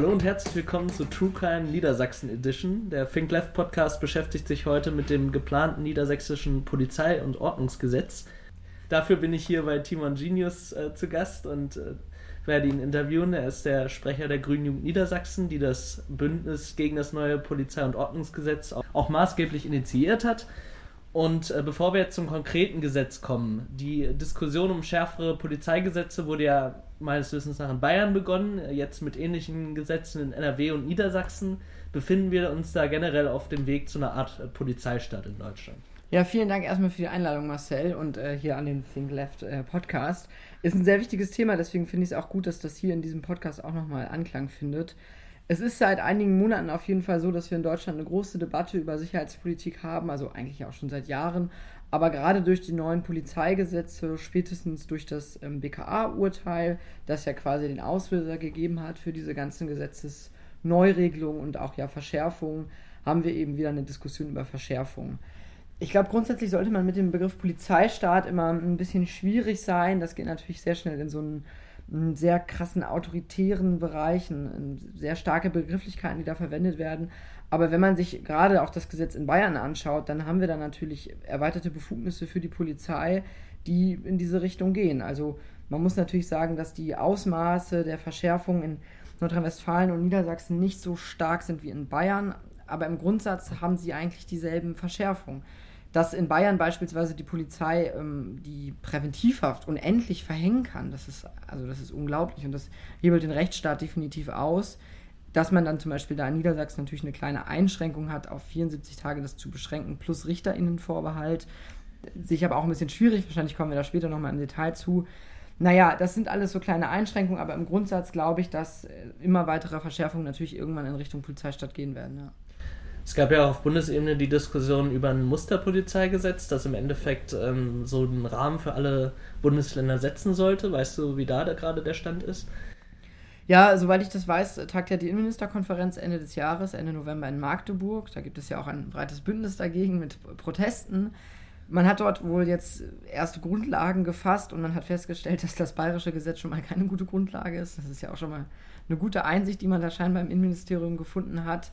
Hallo und herzlich willkommen zu True Crime Niedersachsen Edition. Der Think Left Podcast beschäftigt sich heute mit dem geplanten niedersächsischen Polizei- und Ordnungsgesetz. Dafür bin ich hier bei Timon Genius äh, zu Gast und äh, werde ihn interviewen. Er ist der Sprecher der Grünen Jugend Niedersachsen, die das Bündnis gegen das neue Polizei- und Ordnungsgesetz auch, auch maßgeblich initiiert hat. Und äh, bevor wir jetzt zum konkreten Gesetz kommen, die Diskussion um schärfere Polizeigesetze wurde ja meines Wissens nach in Bayern begonnen. Jetzt mit ähnlichen Gesetzen in NRW und Niedersachsen befinden wir uns da generell auf dem Weg zu einer Art äh, Polizeistaat in Deutschland. Ja, vielen Dank erstmal für die Einladung, Marcel, und äh, hier an den Think Left äh, Podcast. Ist ein sehr wichtiges Thema, deswegen finde ich es auch gut, dass das hier in diesem Podcast auch nochmal Anklang findet. Es ist seit einigen Monaten auf jeden Fall so, dass wir in Deutschland eine große Debatte über Sicherheitspolitik haben, also eigentlich auch schon seit Jahren. Aber gerade durch die neuen Polizeigesetze, spätestens durch das ähm, BKA-Urteil, das ja quasi den Auslöser gegeben hat für diese ganzen Gesetzesneuregelungen und auch ja Verschärfungen, haben wir eben wieder eine Diskussion über Verschärfungen. Ich glaube, grundsätzlich sollte man mit dem Begriff Polizeistaat immer ein bisschen schwierig sein. Das geht natürlich sehr schnell in so einen sehr krassen autoritären Bereichen, sehr starke Begrifflichkeiten, die da verwendet werden. Aber wenn man sich gerade auch das Gesetz in Bayern anschaut, dann haben wir da natürlich erweiterte Befugnisse für die Polizei, die in diese Richtung gehen. Also man muss natürlich sagen, dass die Ausmaße der Verschärfung in Nordrhein-Westfalen und Niedersachsen nicht so stark sind wie in Bayern, aber im Grundsatz haben sie eigentlich dieselben Verschärfungen dass in Bayern beispielsweise die Polizei ähm, die Präventivhaft unendlich verhängen kann. Das ist, also das ist unglaublich und das hebelt den Rechtsstaat definitiv aus. Dass man dann zum Beispiel da in Niedersachsen natürlich eine kleine Einschränkung hat, auf 74 Tage das zu beschränken, plus RichterInnenvorbehalt. Sich aber auch ein bisschen schwierig, wahrscheinlich kommen wir da später nochmal im Detail zu. Naja, das sind alles so kleine Einschränkungen, aber im Grundsatz glaube ich, dass äh, immer weitere Verschärfungen natürlich irgendwann in Richtung Polizeistadt gehen werden. Ja. Es gab ja auf Bundesebene die Diskussion über ein Musterpolizeigesetz, das im Endeffekt ähm, so einen Rahmen für alle Bundesländer setzen sollte. Weißt du, wie da gerade der Stand ist? Ja, soweit ich das weiß, tagt ja die Innenministerkonferenz Ende des Jahres, Ende November in Magdeburg. Da gibt es ja auch ein breites Bündnis dagegen mit Protesten. Man hat dort wohl jetzt erste Grundlagen gefasst und man hat festgestellt, dass das bayerische Gesetz schon mal keine gute Grundlage ist. Das ist ja auch schon mal eine gute Einsicht, die man da scheinbar im Innenministerium gefunden hat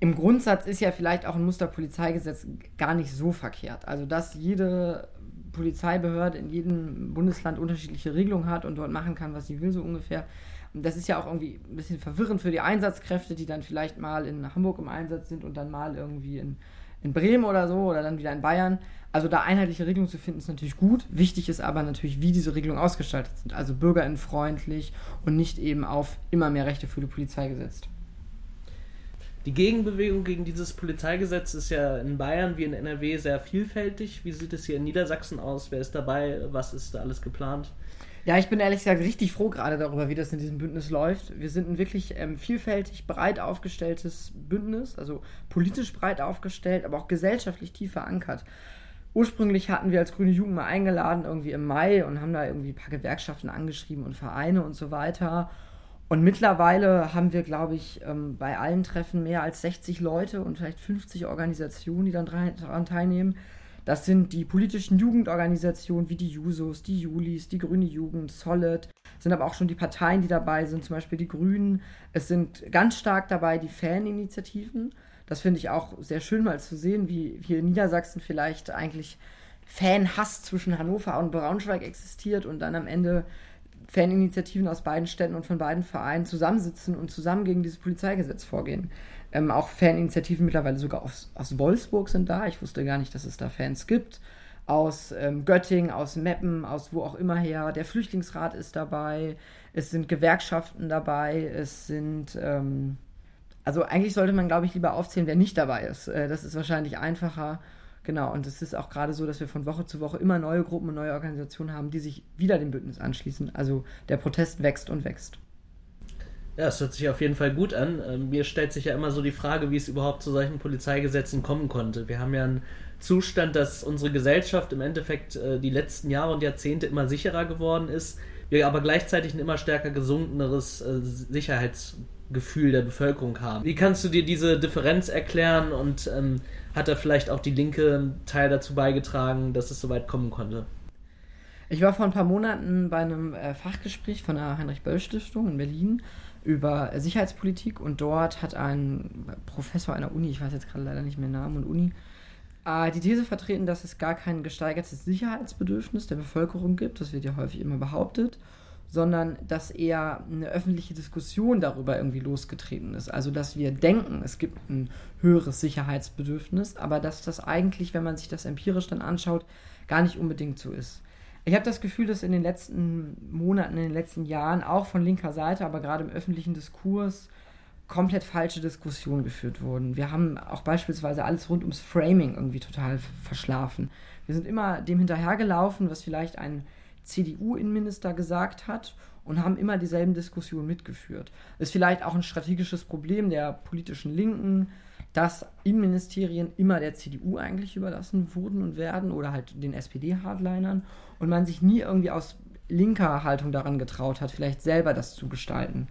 im Grundsatz ist ja vielleicht auch ein Musterpolizeigesetz gar nicht so verkehrt. Also, dass jede Polizeibehörde in jedem Bundesland unterschiedliche Regelungen hat und dort machen kann, was sie will, so ungefähr. Und das ist ja auch irgendwie ein bisschen verwirrend für die Einsatzkräfte, die dann vielleicht mal in Hamburg im Einsatz sind und dann mal irgendwie in, in Bremen oder so oder dann wieder in Bayern. Also da einheitliche Regelungen zu finden, ist natürlich gut. Wichtig ist aber natürlich, wie diese Regelungen ausgestaltet sind. Also bürgerinnenfreundlich und nicht eben auf immer mehr Rechte für die Polizei gesetzt. Die Gegenbewegung gegen dieses Polizeigesetz ist ja in Bayern wie in NRW sehr vielfältig. Wie sieht es hier in Niedersachsen aus? Wer ist dabei? Was ist da alles geplant? Ja, ich bin ehrlich gesagt richtig froh gerade darüber, wie das in diesem Bündnis läuft. Wir sind ein wirklich ähm, vielfältig, breit aufgestelltes Bündnis, also politisch breit aufgestellt, aber auch gesellschaftlich tief verankert. Ursprünglich hatten wir als Grüne Jugend mal eingeladen, irgendwie im Mai, und haben da irgendwie ein paar Gewerkschaften angeschrieben und Vereine und so weiter. Und mittlerweile haben wir, glaube ich, ähm, bei allen Treffen mehr als 60 Leute und vielleicht 50 Organisationen, die dann daran teilnehmen. Das sind die politischen Jugendorganisationen wie die Jusos, die Julis, die Grüne Jugend, Solid. Es sind aber auch schon die Parteien, die dabei sind, zum Beispiel die Grünen. Es sind ganz stark dabei die Faninitiativen. Das finde ich auch sehr schön mal zu sehen, wie hier in Niedersachsen vielleicht eigentlich Fanhass zwischen Hannover und Braunschweig existiert und dann am Ende Faninitiativen aus beiden Städten und von beiden Vereinen zusammensitzen und zusammen gegen dieses Polizeigesetz vorgehen. Ähm, auch Faninitiativen mittlerweile sogar aus, aus Wolfsburg sind da. Ich wusste gar nicht, dass es da Fans gibt. Aus ähm, Göttingen, aus Meppen, aus wo auch immer her. Der Flüchtlingsrat ist dabei. Es sind Gewerkschaften dabei. Es sind. Ähm, also eigentlich sollte man, glaube ich, lieber aufzählen, wer nicht dabei ist. Äh, das ist wahrscheinlich einfacher. Genau, und es ist auch gerade so, dass wir von Woche zu Woche immer neue Gruppen und neue Organisationen haben, die sich wieder dem Bündnis anschließen. Also der Protest wächst und wächst. Ja, es hört sich auf jeden Fall gut an. Ähm, mir stellt sich ja immer so die Frage, wie es überhaupt zu solchen Polizeigesetzen kommen konnte. Wir haben ja einen Zustand, dass unsere Gesellschaft im Endeffekt äh, die letzten Jahre und Jahrzehnte immer sicherer geworden ist, wir aber gleichzeitig ein immer stärker gesunkeneres äh, Sicherheitsgefühl der Bevölkerung haben. Wie kannst du dir diese Differenz erklären und ähm, hat da vielleicht auch die Linke einen Teil dazu beigetragen, dass es so weit kommen konnte? Ich war vor ein paar Monaten bei einem äh, Fachgespräch von der Heinrich-Böll-Stiftung in Berlin über äh, Sicherheitspolitik und dort hat ein Professor einer Uni, ich weiß jetzt gerade leider nicht mehr Namen und Uni, äh, die These vertreten, dass es gar kein gesteigertes Sicherheitsbedürfnis der Bevölkerung gibt, das wird ja häufig immer behauptet, sondern dass eher eine öffentliche Diskussion darüber irgendwie losgetreten ist. Also dass wir denken, es gibt ein höheres Sicherheitsbedürfnis, aber dass das eigentlich, wenn man sich das empirisch dann anschaut, gar nicht unbedingt so ist. Ich habe das Gefühl, dass in den letzten Monaten, in den letzten Jahren auch von linker Seite, aber gerade im öffentlichen Diskurs komplett falsche Diskussionen geführt wurden. Wir haben auch beispielsweise alles rund ums Framing irgendwie total verschlafen. Wir sind immer dem hinterhergelaufen, was vielleicht ein CDU-Innenminister gesagt hat und haben immer dieselben Diskussionen mitgeführt. Ist vielleicht auch ein strategisches Problem der politischen Linken, dass Innenministerien immer der CDU eigentlich überlassen wurden und werden oder halt den SPD-Hardlinern und man sich nie irgendwie aus linker Haltung daran getraut hat, vielleicht selber das zu gestalten.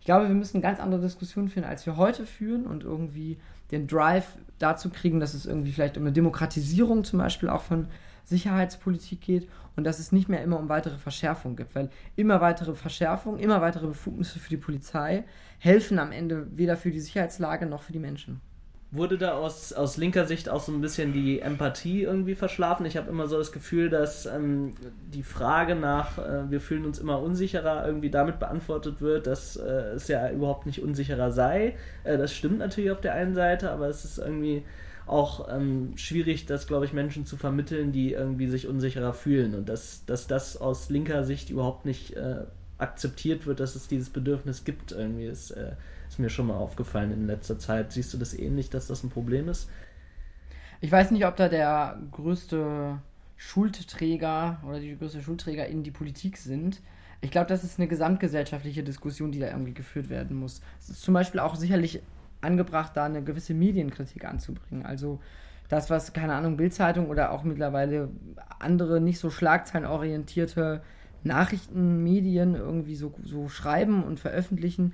Ich glaube, wir müssen ganz andere Diskussionen führen, als wir heute führen und irgendwie den Drive dazu kriegen, dass es irgendwie vielleicht um eine Demokratisierung zum Beispiel auch von Sicherheitspolitik geht und dass es nicht mehr immer um weitere Verschärfungen gibt, weil immer weitere Verschärfungen, immer weitere Befugnisse für die Polizei helfen am Ende weder für die Sicherheitslage noch für die Menschen. Wurde da aus, aus linker Sicht auch so ein bisschen die Empathie irgendwie verschlafen? Ich habe immer so das Gefühl, dass ähm, die Frage nach, äh, wir fühlen uns immer unsicherer, irgendwie damit beantwortet wird, dass äh, es ja überhaupt nicht unsicherer sei. Äh, das stimmt natürlich auf der einen Seite, aber es ist irgendwie auch ähm, schwierig, das, glaube ich, Menschen zu vermitteln, die irgendwie sich unsicherer fühlen und dass, dass das aus linker Sicht überhaupt nicht äh, akzeptiert wird, dass es dieses Bedürfnis gibt. Irgendwie ist, äh, ist mir schon mal aufgefallen in letzter Zeit. Siehst du das ähnlich, dass das ein Problem ist? Ich weiß nicht, ob da der größte Schuldträger oder die größte Schuldträger in die Politik sind. Ich glaube, das ist eine gesamtgesellschaftliche Diskussion, die da irgendwie geführt werden muss. Es ist zum Beispiel auch sicherlich angebracht, da eine gewisse Medienkritik anzubringen. Also das, was, keine Ahnung, Bildzeitung oder auch mittlerweile andere nicht so schlagzeilenorientierte Nachrichtenmedien irgendwie so, so schreiben und veröffentlichen,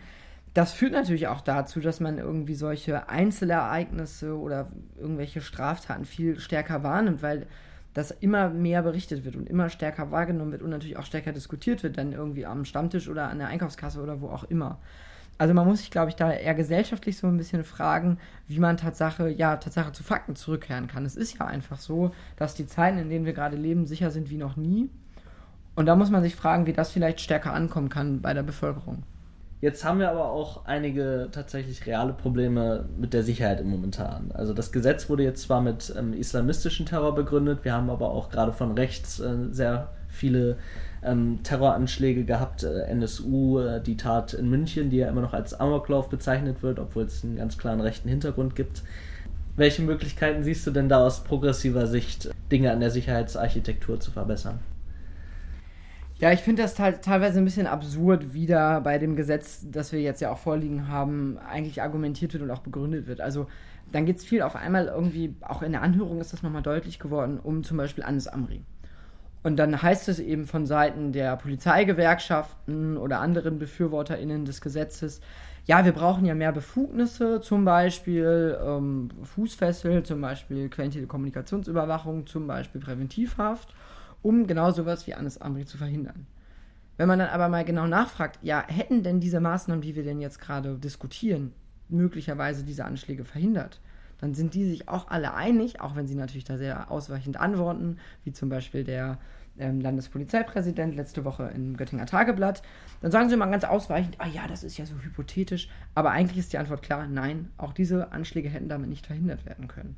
das führt natürlich auch dazu, dass man irgendwie solche Einzelereignisse oder irgendwelche Straftaten viel stärker wahrnimmt, weil das immer mehr berichtet wird und immer stärker wahrgenommen wird und natürlich auch stärker diskutiert wird, dann irgendwie am Stammtisch oder an der Einkaufskasse oder wo auch immer. Also man muss sich, glaube ich, da eher gesellschaftlich so ein bisschen fragen, wie man Tatsache, ja, Tatsache zu Fakten zurückkehren kann. Es ist ja einfach so, dass die Zeiten, in denen wir gerade leben, sicher sind wie noch nie. Und da muss man sich fragen, wie das vielleicht stärker ankommen kann bei der Bevölkerung. Jetzt haben wir aber auch einige tatsächlich reale Probleme mit der Sicherheit im Momentan. Also das Gesetz wurde jetzt zwar mit ähm, islamistischen Terror begründet, wir haben aber auch gerade von rechts äh, sehr viele ähm, Terroranschläge gehabt, äh, NSU, äh, die Tat in München, die ja immer noch als Amoklauf bezeichnet wird, obwohl es einen ganz klaren rechten Hintergrund gibt. Welche Möglichkeiten siehst du denn da aus progressiver Sicht, Dinge an der Sicherheitsarchitektur zu verbessern? Ja, ich finde das teilweise ein bisschen absurd, wie da bei dem Gesetz, das wir jetzt ja auch vorliegen haben, eigentlich argumentiert wird und auch begründet wird. Also dann geht es viel auf einmal irgendwie, auch in der Anhörung ist das nochmal deutlich geworden, um zum Beispiel Anis Amri. Und dann heißt es eben von Seiten der Polizeigewerkschaften oder anderen BefürworterInnen des Gesetzes, ja, wir brauchen ja mehr Befugnisse, zum Beispiel ähm, Fußfessel, zum Beispiel Quellentelekommunikationsüberwachung, zum Beispiel Präventivhaft, um genau sowas wie Anis Amri zu verhindern. Wenn man dann aber mal genau nachfragt, ja, hätten denn diese Maßnahmen, die wir denn jetzt gerade diskutieren, möglicherweise diese Anschläge verhindert? Dann sind die sich auch alle einig, auch wenn sie natürlich da sehr ausweichend antworten, wie zum Beispiel der ähm, Landespolizeipräsident letzte Woche im Göttinger Tageblatt. Dann sagen sie immer ganz ausweichend, ah ja, das ist ja so hypothetisch, aber eigentlich ist die Antwort klar, nein, auch diese Anschläge hätten damit nicht verhindert werden können.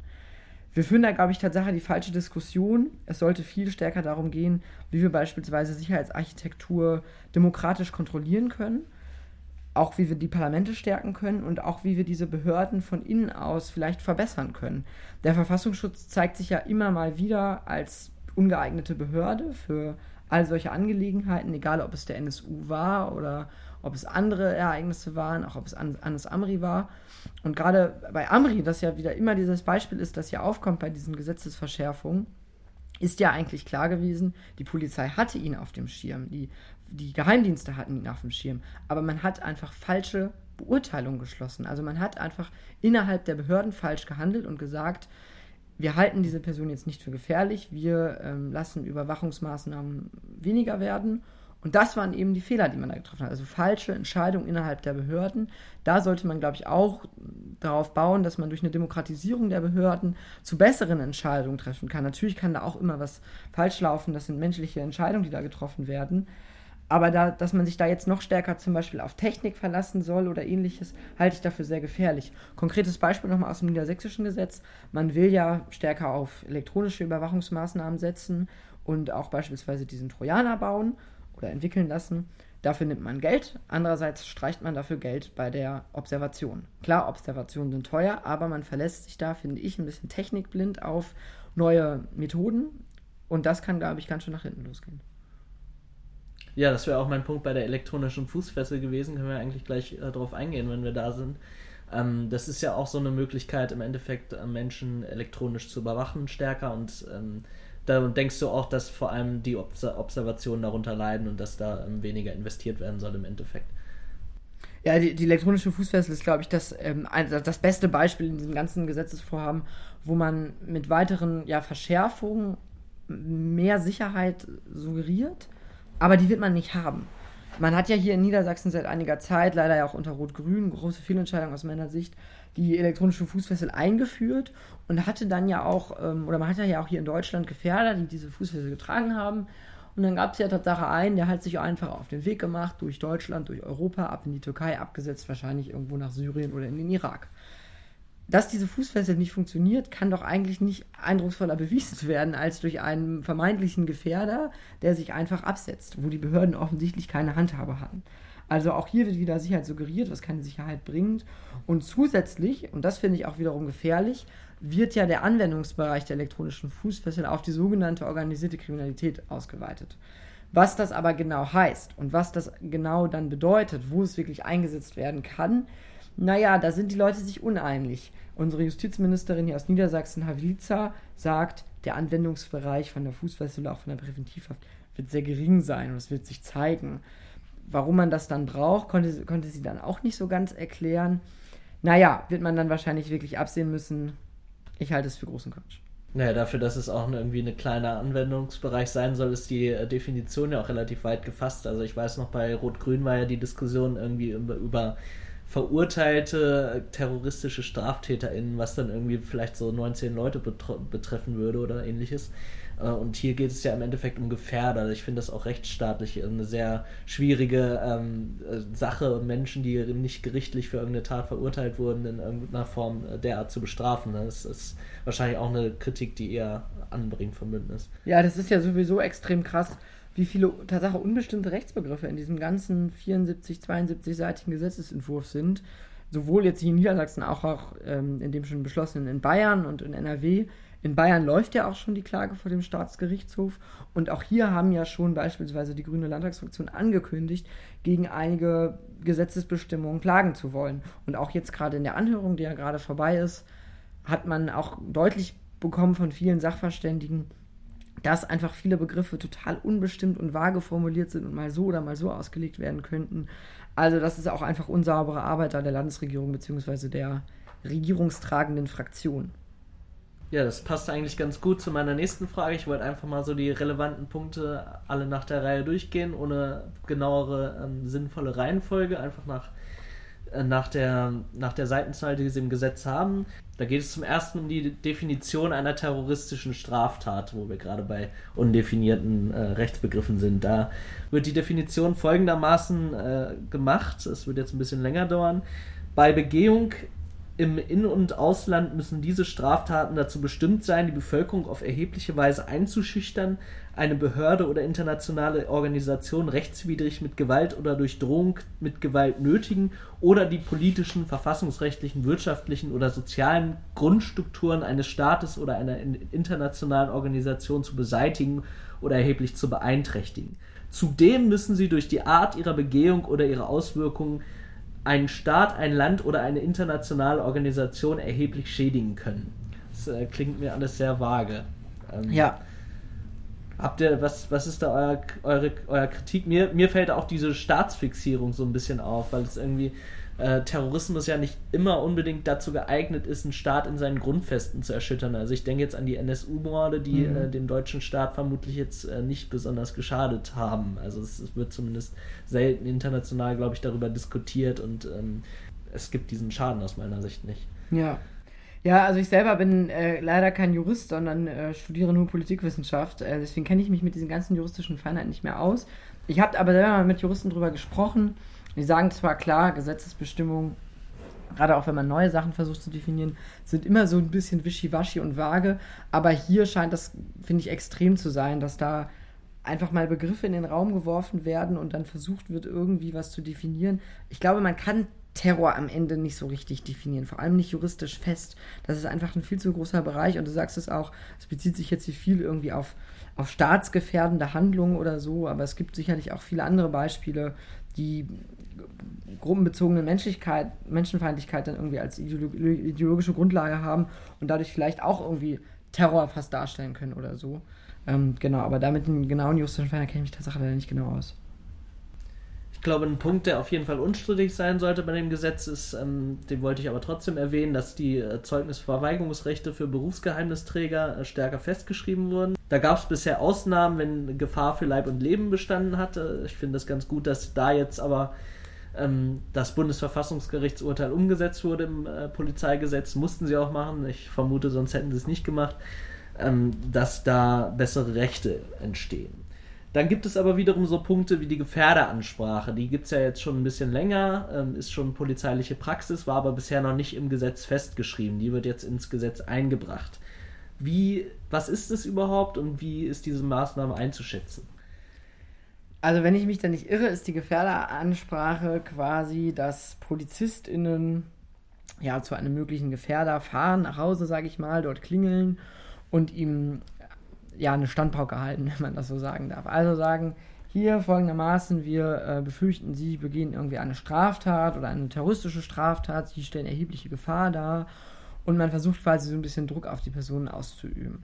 Wir führen da, glaube ich, tatsächlich die falsche Diskussion. Es sollte viel stärker darum gehen, wie wir beispielsweise Sicherheitsarchitektur demokratisch kontrollieren können auch wie wir die Parlamente stärken können und auch wie wir diese Behörden von innen aus vielleicht verbessern können. Der Verfassungsschutz zeigt sich ja immer mal wieder als ungeeignete Behörde für all solche Angelegenheiten, egal ob es der NSU war oder ob es andere Ereignisse waren, auch ob es Anis Amri war. Und gerade bei Amri, das ja wieder immer dieses Beispiel ist, das hier aufkommt bei diesen Gesetzesverschärfungen, ist ja eigentlich klar gewesen, die Polizei hatte ihn auf dem Schirm. Die die Geheimdienste hatten ihn auf dem Schirm, aber man hat einfach falsche Beurteilungen geschlossen. Also man hat einfach innerhalb der Behörden falsch gehandelt und gesagt, wir halten diese Person jetzt nicht für gefährlich, wir ähm, lassen Überwachungsmaßnahmen weniger werden. Und das waren eben die Fehler, die man da getroffen hat. Also falsche Entscheidungen innerhalb der Behörden. Da sollte man, glaube ich, auch darauf bauen, dass man durch eine Demokratisierung der Behörden zu besseren Entscheidungen treffen kann. Natürlich kann da auch immer was falsch laufen. Das sind menschliche Entscheidungen, die da getroffen werden. Aber da, dass man sich da jetzt noch stärker zum Beispiel auf Technik verlassen soll oder ähnliches, halte ich dafür sehr gefährlich. Konkretes Beispiel nochmal aus dem niedersächsischen Gesetz. Man will ja stärker auf elektronische Überwachungsmaßnahmen setzen und auch beispielsweise diesen Trojaner bauen oder entwickeln lassen. Dafür nimmt man Geld. Andererseits streicht man dafür Geld bei der Observation. Klar, Observationen sind teuer, aber man verlässt sich da, finde ich, ein bisschen technikblind auf neue Methoden. Und das kann, glaube ich, ganz schön nach hinten losgehen. Ja, das wäre auch mein Punkt bei der elektronischen Fußfessel gewesen. Können wir eigentlich gleich äh, darauf eingehen, wenn wir da sind. Ähm, das ist ja auch so eine Möglichkeit, im Endeffekt äh, Menschen elektronisch zu überwachen, stärker. Und ähm, da denkst du auch, dass vor allem die Obs Observationen darunter leiden und dass da ähm, weniger investiert werden soll im Endeffekt. Ja, die, die elektronische Fußfessel ist, glaube ich, das, ähm, ein, das beste Beispiel in diesem ganzen Gesetzesvorhaben, wo man mit weiteren ja, Verschärfungen mehr Sicherheit suggeriert aber die wird man nicht haben. Man hat ja hier in Niedersachsen seit einiger Zeit, leider ja auch unter Rot-Grün, große Fehlentscheidung aus meiner Sicht, die elektronische Fußfessel eingeführt und hatte dann ja auch, ähm, oder man hatte ja auch hier in Deutschland Gefährder, die diese Fußfessel getragen haben. Und dann gab es ja Tatsache einen, der hat sich einfach auf den Weg gemacht, durch Deutschland, durch Europa, ab in die Türkei, abgesetzt, wahrscheinlich irgendwo nach Syrien oder in den Irak dass diese Fußfessel nicht funktioniert, kann doch eigentlich nicht eindrucksvoller bewiesen werden als durch einen vermeintlichen Gefährder, der sich einfach absetzt, wo die Behörden offensichtlich keine Handhabe hatten. Also auch hier wird wieder Sicherheit suggeriert, was keine Sicherheit bringt. Und zusätzlich, und das finde ich auch wiederum gefährlich, wird ja der Anwendungsbereich der elektronischen Fußfessel auf die sogenannte organisierte Kriminalität ausgeweitet. Was das aber genau heißt und was das genau dann bedeutet, wo es wirklich eingesetzt werden kann, naja, da sind die Leute sich uneinig. Unsere Justizministerin hier aus Niedersachsen, Havlica, sagt, der Anwendungsbereich von der Fußfessel, auch von der Präventivhaft, wird sehr gering sein und es wird sich zeigen. Warum man das dann braucht, konnte, konnte sie dann auch nicht so ganz erklären. Naja, wird man dann wahrscheinlich wirklich absehen müssen. Ich halte es für großen Quatsch. Naja, dafür, dass es auch irgendwie ein kleiner Anwendungsbereich sein soll, ist die äh, Definition ja auch relativ weit gefasst. Also ich weiß noch, bei Rot-Grün war ja die Diskussion irgendwie über, über verurteilte terroristische StraftäterInnen, was dann irgendwie vielleicht so 19 Leute betreffen würde oder ähnliches. Äh, und hier geht es ja im Endeffekt um Gefährder. Ich finde das auch rechtsstaatlich eine sehr schwierige ähm, Sache, Menschen, die nicht gerichtlich für irgendeine Tat verurteilt wurden, in irgendeiner Form äh, derart zu bestrafen. Das ist wahrscheinlich auch eine Kritik, die eher anbringt vom Bündnis. Ja, das ist ja sowieso extrem krass wie viele Tatsache unbestimmte Rechtsbegriffe in diesem ganzen 74, 72-seitigen Gesetzesentwurf sind. Sowohl jetzt hier in Niedersachsen, auch, auch ähm, in dem schon beschlossenen in Bayern und in NRW. In Bayern läuft ja auch schon die Klage vor dem Staatsgerichtshof. Und auch hier haben ja schon beispielsweise die Grüne Landtagsfraktion angekündigt, gegen einige Gesetzesbestimmungen klagen zu wollen. Und auch jetzt gerade in der Anhörung, die ja gerade vorbei ist, hat man auch deutlich bekommen von vielen Sachverständigen, dass einfach viele Begriffe total unbestimmt und vage formuliert sind und mal so oder mal so ausgelegt werden könnten. Also das ist auch einfach unsaubere Arbeit der Landesregierung bzw. der regierungstragenden Fraktion. Ja, das passt eigentlich ganz gut zu meiner nächsten Frage. Ich wollte einfach mal so die relevanten Punkte alle nach der Reihe durchgehen, ohne genauere ähm, sinnvolle Reihenfolge, einfach nach nach der, nach der Seitenzahl, die sie im Gesetz haben. Da geht es zum ersten um die Definition einer terroristischen Straftat, wo wir gerade bei undefinierten äh, Rechtsbegriffen sind. Da wird die Definition folgendermaßen äh, gemacht. Es wird jetzt ein bisschen länger dauern. Bei Begehung im In- und Ausland müssen diese Straftaten dazu bestimmt sein, die Bevölkerung auf erhebliche Weise einzuschüchtern, eine Behörde oder internationale Organisation rechtswidrig mit Gewalt oder durch Drohung mit Gewalt nötigen oder die politischen, verfassungsrechtlichen, wirtschaftlichen oder sozialen Grundstrukturen eines Staates oder einer internationalen Organisation zu beseitigen oder erheblich zu beeinträchtigen. Zudem müssen sie durch die Art ihrer Begehung oder ihre Auswirkungen einen Staat, ein Land oder eine internationale Organisation erheblich schädigen können. Das äh, klingt mir alles sehr vage. Ähm, ja. Habt ihr, was, was ist da euer, eure, euer Kritik? Mir, mir fällt auch diese Staatsfixierung so ein bisschen auf, weil es irgendwie äh, Terrorismus ja nicht immer unbedingt dazu geeignet ist, einen Staat in seinen Grundfesten zu erschüttern. Also ich denke jetzt an die NSU-Morde, die mhm. äh, dem deutschen Staat vermutlich jetzt äh, nicht besonders geschadet haben. Also es, es wird zumindest selten international, glaube ich, darüber diskutiert und ähm, es gibt diesen Schaden aus meiner Sicht nicht. Ja. Ja, also ich selber bin äh, leider kein Jurist, sondern äh, studiere nur Politikwissenschaft. Äh, deswegen kenne ich mich mit diesen ganzen juristischen Feinheiten nicht mehr aus. Ich habe aber selber mal mit Juristen drüber gesprochen die sagen zwar klar, Gesetzesbestimmungen, gerade auch wenn man neue Sachen versucht zu definieren, sind immer so ein bisschen wischiwaschi und vage, aber hier scheint das, finde ich, extrem zu sein, dass da einfach mal Begriffe in den Raum geworfen werden und dann versucht wird, irgendwie was zu definieren. Ich glaube, man kann Terror am Ende nicht so richtig definieren, vor allem nicht juristisch fest. Das ist einfach ein viel zu großer Bereich und du sagst es auch, es bezieht sich jetzt hier viel irgendwie auf, auf staatsgefährdende Handlungen oder so, aber es gibt sicherlich auch viele andere Beispiele, die gruppenbezogene Menschlichkeit, Menschenfeindlichkeit dann irgendwie als ideologische Grundlage haben und dadurch vielleicht auch irgendwie Terror fast darstellen können oder so. Ähm, genau, aber damit den genauen juristischen Fall kenne ich mich tatsächlich leider nicht genau aus. Ich glaube, ein Punkt, der auf jeden Fall unstrittig sein sollte bei dem Gesetz, ist, ähm, den wollte ich aber trotzdem erwähnen, dass die äh, Zeugnisverweigerungsrechte für Berufsgeheimnisträger äh, stärker festgeschrieben wurden. Da gab es bisher Ausnahmen, wenn Gefahr für Leib und Leben bestanden hatte. Ich finde es ganz gut, dass da jetzt aber das Bundesverfassungsgerichtsurteil umgesetzt wurde im äh, Polizeigesetz. Mussten sie auch machen. Ich vermute, sonst hätten sie es nicht gemacht, ähm, dass da bessere Rechte entstehen. Dann gibt es aber wiederum so Punkte wie die Gefährderansprache. Die gibt es ja jetzt schon ein bisschen länger, ähm, ist schon polizeiliche Praxis, war aber bisher noch nicht im Gesetz festgeschrieben. Die wird jetzt ins Gesetz eingebracht. Wie, was ist es überhaupt und wie ist diese Maßnahme einzuschätzen? Also, wenn ich mich da nicht irre, ist die Gefährderansprache quasi, dass PolizistInnen ja zu einem möglichen Gefährder fahren, nach Hause, sage ich mal, dort klingeln und ihm ja, eine Standpauke halten, wenn man das so sagen darf. Also sagen, hier folgendermaßen, wir äh, befürchten, Sie begehen irgendwie eine Straftat oder eine terroristische Straftat, Sie stellen erhebliche Gefahr dar und man versucht quasi so ein bisschen Druck auf die Personen auszuüben.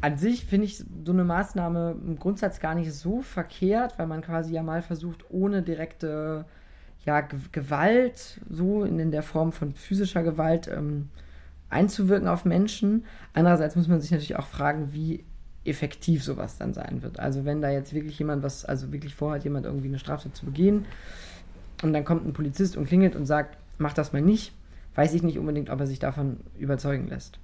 An sich finde ich so eine Maßnahme im Grundsatz gar nicht so verkehrt, weil man quasi ja mal versucht, ohne direkte ja, Gewalt, so in, in der Form von physischer Gewalt, ähm, einzuwirken auf Menschen. Andererseits muss man sich natürlich auch fragen, wie effektiv sowas dann sein wird. Also wenn da jetzt wirklich jemand was, also wirklich vorhat, jemand irgendwie eine Straftat zu begehen und dann kommt ein Polizist und klingelt und sagt, mach das mal nicht, weiß ich nicht unbedingt, ob er sich davon überzeugen lässt.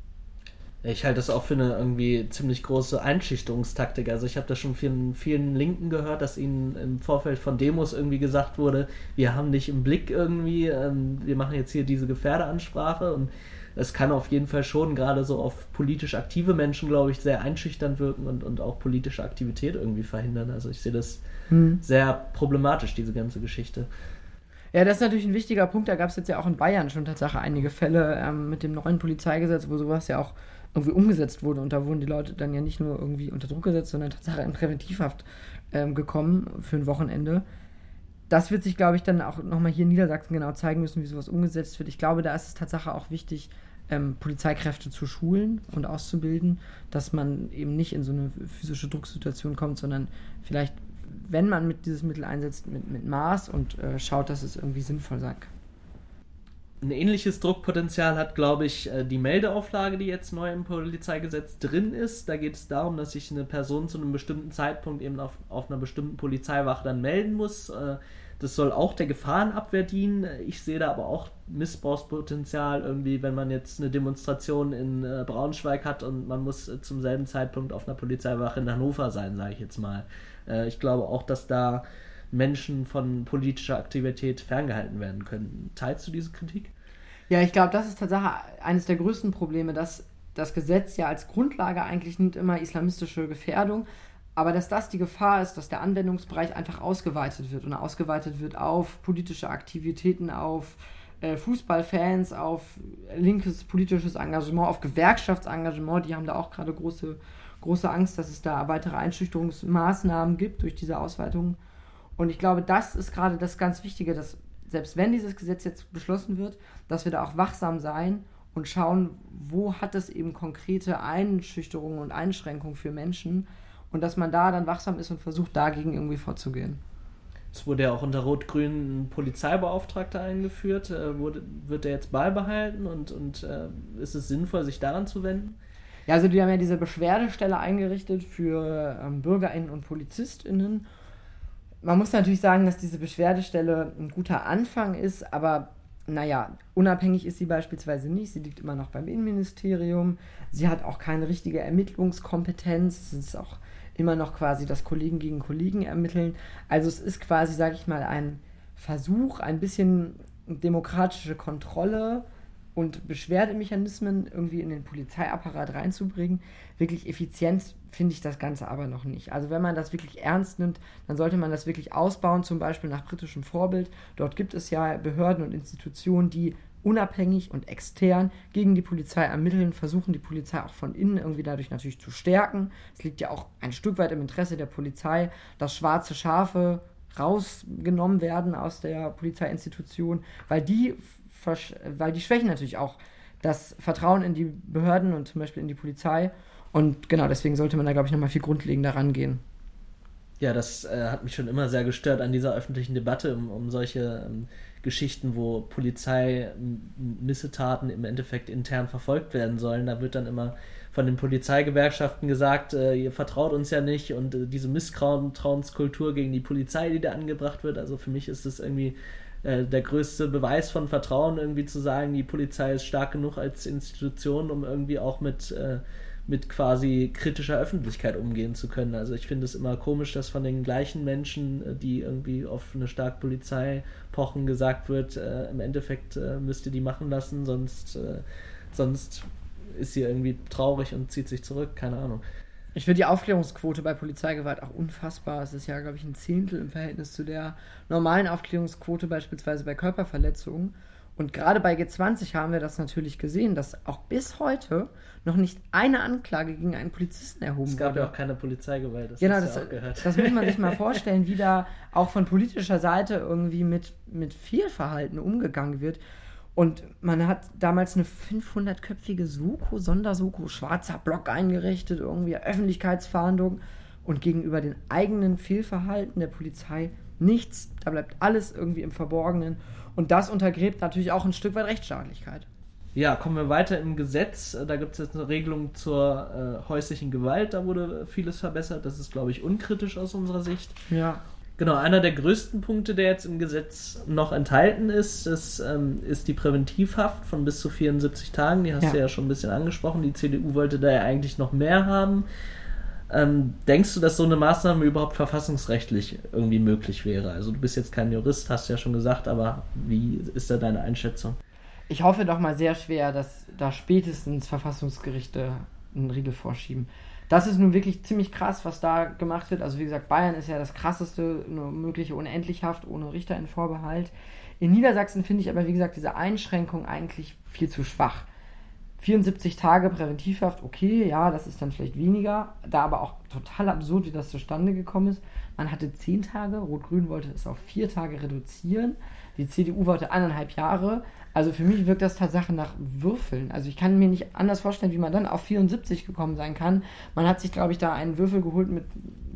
Ich halte das auch für eine irgendwie ziemlich große Einschüchterungstaktik. Also ich habe das schon vielen, vielen Linken gehört, dass ihnen im Vorfeld von Demos irgendwie gesagt wurde, wir haben dich im Blick irgendwie, ähm, wir machen jetzt hier diese Gefährderansprache und es kann auf jeden Fall schon gerade so auf politisch aktive Menschen, glaube ich, sehr einschüchternd wirken und, und auch politische Aktivität irgendwie verhindern. Also ich sehe das hm. sehr problematisch, diese ganze Geschichte. Ja, das ist natürlich ein wichtiger Punkt. Da gab es jetzt ja auch in Bayern schon tatsächlich einige Fälle ähm, mit dem neuen Polizeigesetz, wo sowas ja auch irgendwie umgesetzt wurde. Und da wurden die Leute dann ja nicht nur irgendwie unter Druck gesetzt, sondern tatsächlich in Präventivhaft ähm, gekommen für ein Wochenende das wird sich, glaube ich, dann auch nochmal hier in Niedersachsen genau zeigen müssen, wie sowas umgesetzt wird. Ich glaube, da ist es tatsächlich auch wichtig, ähm, Polizeikräfte zu schulen und auszubilden, dass man eben nicht in so eine physische Drucksituation kommt, sondern vielleicht, wenn man mit dieses Mittel einsetzt, mit, mit Maß und äh, schaut, dass es irgendwie sinnvoll sein kann. Ein ähnliches Druckpotenzial hat, glaube ich, äh, die Meldeauflage, die jetzt neu im Polizeigesetz drin ist. Da geht es darum, dass sich eine Person zu einem bestimmten Zeitpunkt eben auf, auf einer bestimmten Polizeiwache dann melden muss. Äh, das soll auch der Gefahrenabwehr dienen. Ich sehe da aber auch Missbrauchspotenzial irgendwie, wenn man jetzt eine Demonstration in äh, Braunschweig hat und man muss zum selben Zeitpunkt auf einer Polizeiwache in Hannover sein, sage ich jetzt mal. Ich glaube auch, dass da Menschen von politischer Aktivität ferngehalten werden können. Teilst du diese Kritik? Ja, ich glaube, das ist tatsächlich eines der größten Probleme, dass das Gesetz ja als Grundlage eigentlich nimmt immer islamistische Gefährdung, aber dass das die Gefahr ist, dass der Anwendungsbereich einfach ausgeweitet wird und ausgeweitet wird auf politische Aktivitäten, auf äh, Fußballfans, auf linkes politisches Engagement, auf Gewerkschaftsengagement. Die haben da auch gerade große, große Angst, dass es da weitere Einschüchterungsmaßnahmen gibt durch diese Ausweitung. Und ich glaube, das ist gerade das ganz Wichtige, dass selbst wenn dieses Gesetz jetzt beschlossen wird, dass wir da auch wachsam sein und schauen, wo hat es eben konkrete Einschüchterungen und Einschränkungen für Menschen und dass man da dann wachsam ist und versucht, dagegen irgendwie vorzugehen. Es wurde ja auch unter Rot-Grün ein Polizeibeauftragter eingeführt. Äh, wurde, wird der jetzt beibehalten und, und äh, ist es sinnvoll, sich daran zu wenden? Ja, also die haben ja diese Beschwerdestelle eingerichtet für ähm, BürgerInnen und PolizistInnen. Man muss natürlich sagen, dass diese Beschwerdestelle ein guter Anfang ist, aber naja, unabhängig ist sie beispielsweise nicht. Sie liegt immer noch beim Innenministerium. Sie hat auch keine richtige Ermittlungskompetenz. Es ist auch immer noch quasi das Kollegen gegen Kollegen ermitteln. Also es ist quasi, sage ich mal, ein Versuch, ein bisschen demokratische Kontrolle und Beschwerdemechanismen irgendwie in den Polizeiapparat reinzubringen. Wirklich effizient finde ich das Ganze aber noch nicht. Also wenn man das wirklich ernst nimmt, dann sollte man das wirklich ausbauen, zum Beispiel nach britischem Vorbild. Dort gibt es ja Behörden und Institutionen, die unabhängig und extern gegen die Polizei ermitteln, versuchen die Polizei auch von innen irgendwie dadurch natürlich zu stärken. Es liegt ja auch ein Stück weit im Interesse der Polizei, dass schwarze Schafe rausgenommen werden aus der Polizeiinstitution, weil die, weil die schwächen natürlich auch das Vertrauen in die Behörden und zum Beispiel in die Polizei. Und genau deswegen sollte man da, glaube ich, nochmal viel grundlegender rangehen. Ja, das äh, hat mich schon immer sehr gestört an dieser öffentlichen Debatte um, um solche ähm, Geschichten, wo Polizeimissetaten im Endeffekt intern verfolgt werden sollen. Da wird dann immer von den Polizeigewerkschaften gesagt, äh, ihr vertraut uns ja nicht und äh, diese Misstrauenskultur gegen die Polizei, die da angebracht wird. Also für mich ist das irgendwie äh, der größte Beweis von Vertrauen, irgendwie zu sagen, die Polizei ist stark genug als Institution, um irgendwie auch mit äh, mit quasi kritischer Öffentlichkeit umgehen zu können. Also ich finde es immer komisch, dass von den gleichen Menschen, äh, die irgendwie auf eine starke Polizei pochen, gesagt wird, äh, im Endeffekt äh, müsst ihr die machen lassen, sonst, sonst ist sie irgendwie traurig und zieht sich zurück, keine Ahnung. Ich finde die Aufklärungsquote bei Polizeigewalt auch unfassbar. Es ist ja, glaube ich, ein Zehntel im Verhältnis zu der normalen Aufklärungsquote beispielsweise bei Körperverletzungen. Und gerade bei G20 haben wir das natürlich gesehen, dass auch bis heute noch nicht eine Anklage gegen einen Polizisten erhoben wurde. Es gab wurde. ja auch keine Polizeigewalt, das genau, das, ja das muss man sich mal vorstellen, wie da auch von politischer Seite irgendwie mit, mit Fehlverhalten umgegangen wird. Und man hat damals eine 500-köpfige Soko, Sondersoko, schwarzer Block eingerichtet, irgendwie Öffentlichkeitsfahndung und gegenüber den eigenen Fehlverhalten der Polizei nichts. Da bleibt alles irgendwie im Verborgenen. Und das untergräbt natürlich auch ein Stück weit Rechtsstaatlichkeit. Ja, kommen wir weiter im Gesetz. Da gibt es jetzt eine Regelung zur äh, häuslichen Gewalt. Da wurde vieles verbessert. Das ist, glaube ich, unkritisch aus unserer Sicht. Ja. Genau, einer der größten Punkte, der jetzt im Gesetz noch enthalten ist, ist, ähm, ist die Präventivhaft von bis zu 74 Tagen. Die hast ja. du ja schon ein bisschen angesprochen. Die CDU wollte da ja eigentlich noch mehr haben. Ähm, denkst du, dass so eine Maßnahme überhaupt verfassungsrechtlich irgendwie möglich wäre? Also du bist jetzt kein Jurist, hast du ja schon gesagt, aber wie ist da deine Einschätzung? Ich hoffe doch mal sehr schwer, dass da spätestens Verfassungsgerichte einen Riegel vorschieben. Das ist nun wirklich ziemlich krass, was da gemacht wird. Also wie gesagt, Bayern ist ja das krasseste mögliche Unendlichhaft ohne Richter in Vorbehalt. In Niedersachsen finde ich aber, wie gesagt, diese Einschränkung eigentlich viel zu schwach. 74 Tage Präventivhaft, okay, ja, das ist dann vielleicht weniger, da aber auch total absurd, wie das zustande gekommen ist. Man hatte 10 Tage, Rot-Grün wollte es auf 4 Tage reduzieren, die CDU wollte eineinhalb Jahre. Also für mich wirkt das Tatsache nach Würfeln. Also ich kann mir nicht anders vorstellen, wie man dann auf 74 gekommen sein kann. Man hat sich, glaube ich, da einen Würfel geholt mit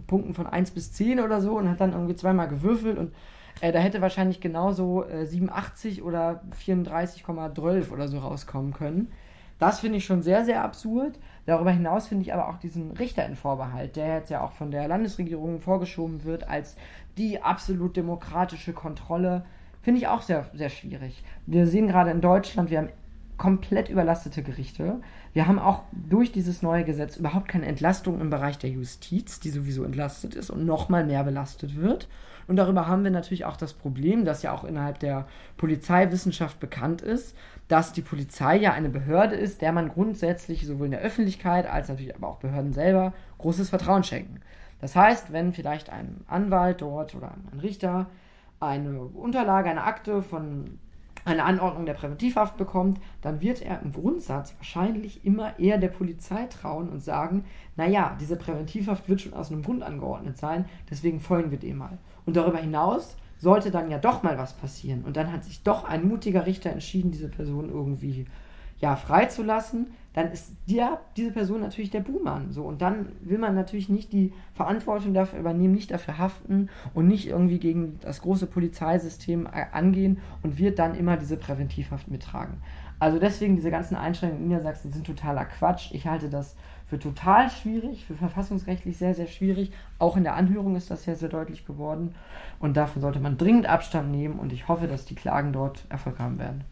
Punkten von 1 bis 10 oder so und hat dann irgendwie zweimal gewürfelt und äh, da hätte wahrscheinlich genauso äh, 87 oder 34,12 oder so rauskommen können. Das finde ich schon sehr, sehr absurd. Darüber hinaus finde ich aber auch diesen Richter in Vorbehalt, der jetzt ja auch von der Landesregierung vorgeschoben wird als die absolut demokratische Kontrolle, finde ich auch sehr, sehr schwierig. Wir sehen gerade in Deutschland, wir haben komplett überlastete Gerichte. Wir haben auch durch dieses neue Gesetz überhaupt keine Entlastung im Bereich der Justiz, die sowieso entlastet ist und nochmal mehr belastet wird. Und darüber haben wir natürlich auch das Problem, das ja auch innerhalb der Polizeiwissenschaft bekannt ist, dass die Polizei ja eine Behörde ist, der man grundsätzlich sowohl in der Öffentlichkeit als natürlich aber auch Behörden selber großes Vertrauen schenken. Das heißt, wenn vielleicht ein Anwalt dort oder ein Richter eine Unterlage, eine Akte von einer Anordnung der Präventivhaft bekommt, dann wird er im Grundsatz wahrscheinlich immer eher der Polizei trauen und sagen, naja, diese Präventivhaft wird schon aus einem Grund angeordnet sein, deswegen folgen wir dem mal. Und darüber hinaus sollte dann ja doch mal was passieren. Und dann hat sich doch ein mutiger Richter entschieden, diese Person irgendwie ja, freizulassen, dann ist der, diese Person natürlich der Buhmann. So, und dann will man natürlich nicht die Verantwortung dafür übernehmen, nicht dafür haften und nicht irgendwie gegen das große Polizeisystem äh, angehen und wird dann immer diese Präventivhaft mittragen. Also deswegen diese ganzen Einschränkungen in Niedersachsen sind totaler Quatsch. Ich halte das für total schwierig, für verfassungsrechtlich sehr, sehr schwierig. Auch in der Anhörung ist das sehr, sehr deutlich geworden. Und davon sollte man dringend Abstand nehmen und ich hoffe, dass die Klagen dort Erfolg haben werden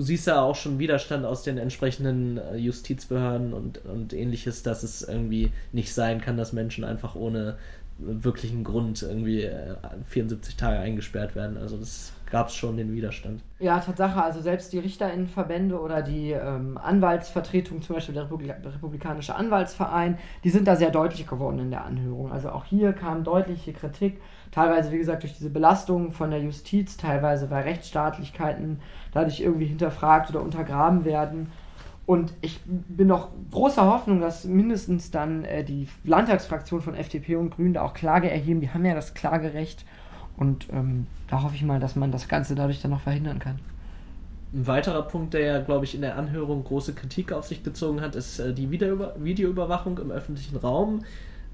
du siehst ja auch schon Widerstand aus den entsprechenden äh, Justizbehörden und, und ähnliches, dass es irgendwie nicht sein kann, dass Menschen einfach ohne wirklichen Grund irgendwie 74 äh, Tage eingesperrt werden. Also das gab es schon den Widerstand. Ja, Tatsache. Also selbst die Richterinnenverbände oder die ähm, Anwaltsvertretung, zum Beispiel der, Republik der, Republikanische Anwaltsverein, die sind da sehr deutlich geworden in der Anhörung. Also auch hier kam deutliche Kritik, teilweise wie gesagt durch diese Belastung von der Justiz, teilweise weil Rechtsstaatlichkeiten dadurch irgendwie hinterfragt oder untergraben werden. Und ich bin noch großer Hoffnung, dass mindestens dann äh, die Landtagsfraktion von FDP und Grünen da auch Klage erheben. Die haben ja das Klagerecht. Und ähm, da hoffe ich mal, dass man das Ganze dadurch dann noch verhindern kann. Ein weiterer Punkt, der ja, glaube ich, in der Anhörung große Kritik auf sich gezogen hat, ist äh, die Videoüber Videoüberwachung im öffentlichen Raum.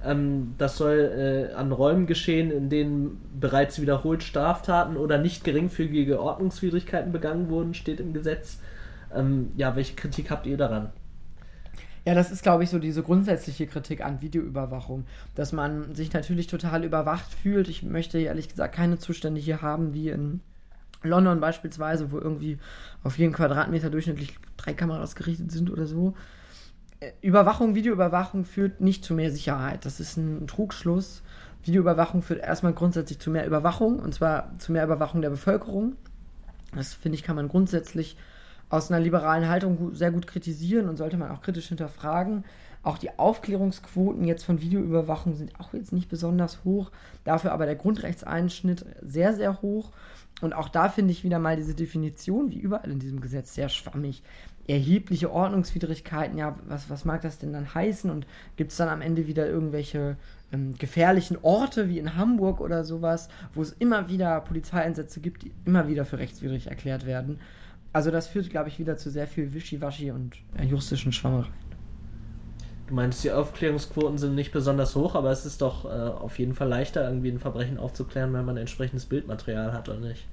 Ähm, das soll äh, an Räumen geschehen, in denen bereits wiederholt Straftaten oder nicht geringfügige Ordnungswidrigkeiten begangen wurden, steht im Gesetz. Ähm, ja, welche Kritik habt ihr daran? Ja, das ist, glaube ich, so diese grundsätzliche Kritik an Videoüberwachung, dass man sich natürlich total überwacht fühlt. Ich möchte ehrlich gesagt keine Zustände hier haben wie in London beispielsweise, wo irgendwie auf jeden Quadratmeter durchschnittlich drei Kameras gerichtet sind oder so. Überwachung, Videoüberwachung führt nicht zu mehr Sicherheit. Das ist ein Trugschluss. Videoüberwachung führt erstmal grundsätzlich zu mehr Überwachung und zwar zu mehr Überwachung der Bevölkerung. Das finde ich, kann man grundsätzlich aus einer liberalen Haltung sehr gut kritisieren und sollte man auch kritisch hinterfragen. Auch die Aufklärungsquoten jetzt von Videoüberwachung sind auch jetzt nicht besonders hoch, dafür aber der Grundrechtseinschnitt sehr, sehr hoch. Und auch da finde ich wieder mal diese Definition, wie überall in diesem Gesetz, sehr schwammig. Erhebliche Ordnungswidrigkeiten, ja, was, was mag das denn dann heißen? Und gibt es dann am Ende wieder irgendwelche ähm, gefährlichen Orte wie in Hamburg oder sowas, wo es immer wieder Polizeieinsätze gibt, die immer wieder für rechtswidrig erklärt werden? Also das führt, glaube ich, wieder zu sehr viel Wischiwaschi und äh, juristischen Schwammereien. Du meinst, die Aufklärungsquoten sind nicht besonders hoch, aber es ist doch äh, auf jeden Fall leichter, irgendwie ein Verbrechen aufzuklären, wenn man entsprechendes Bildmaterial hat, oder nicht?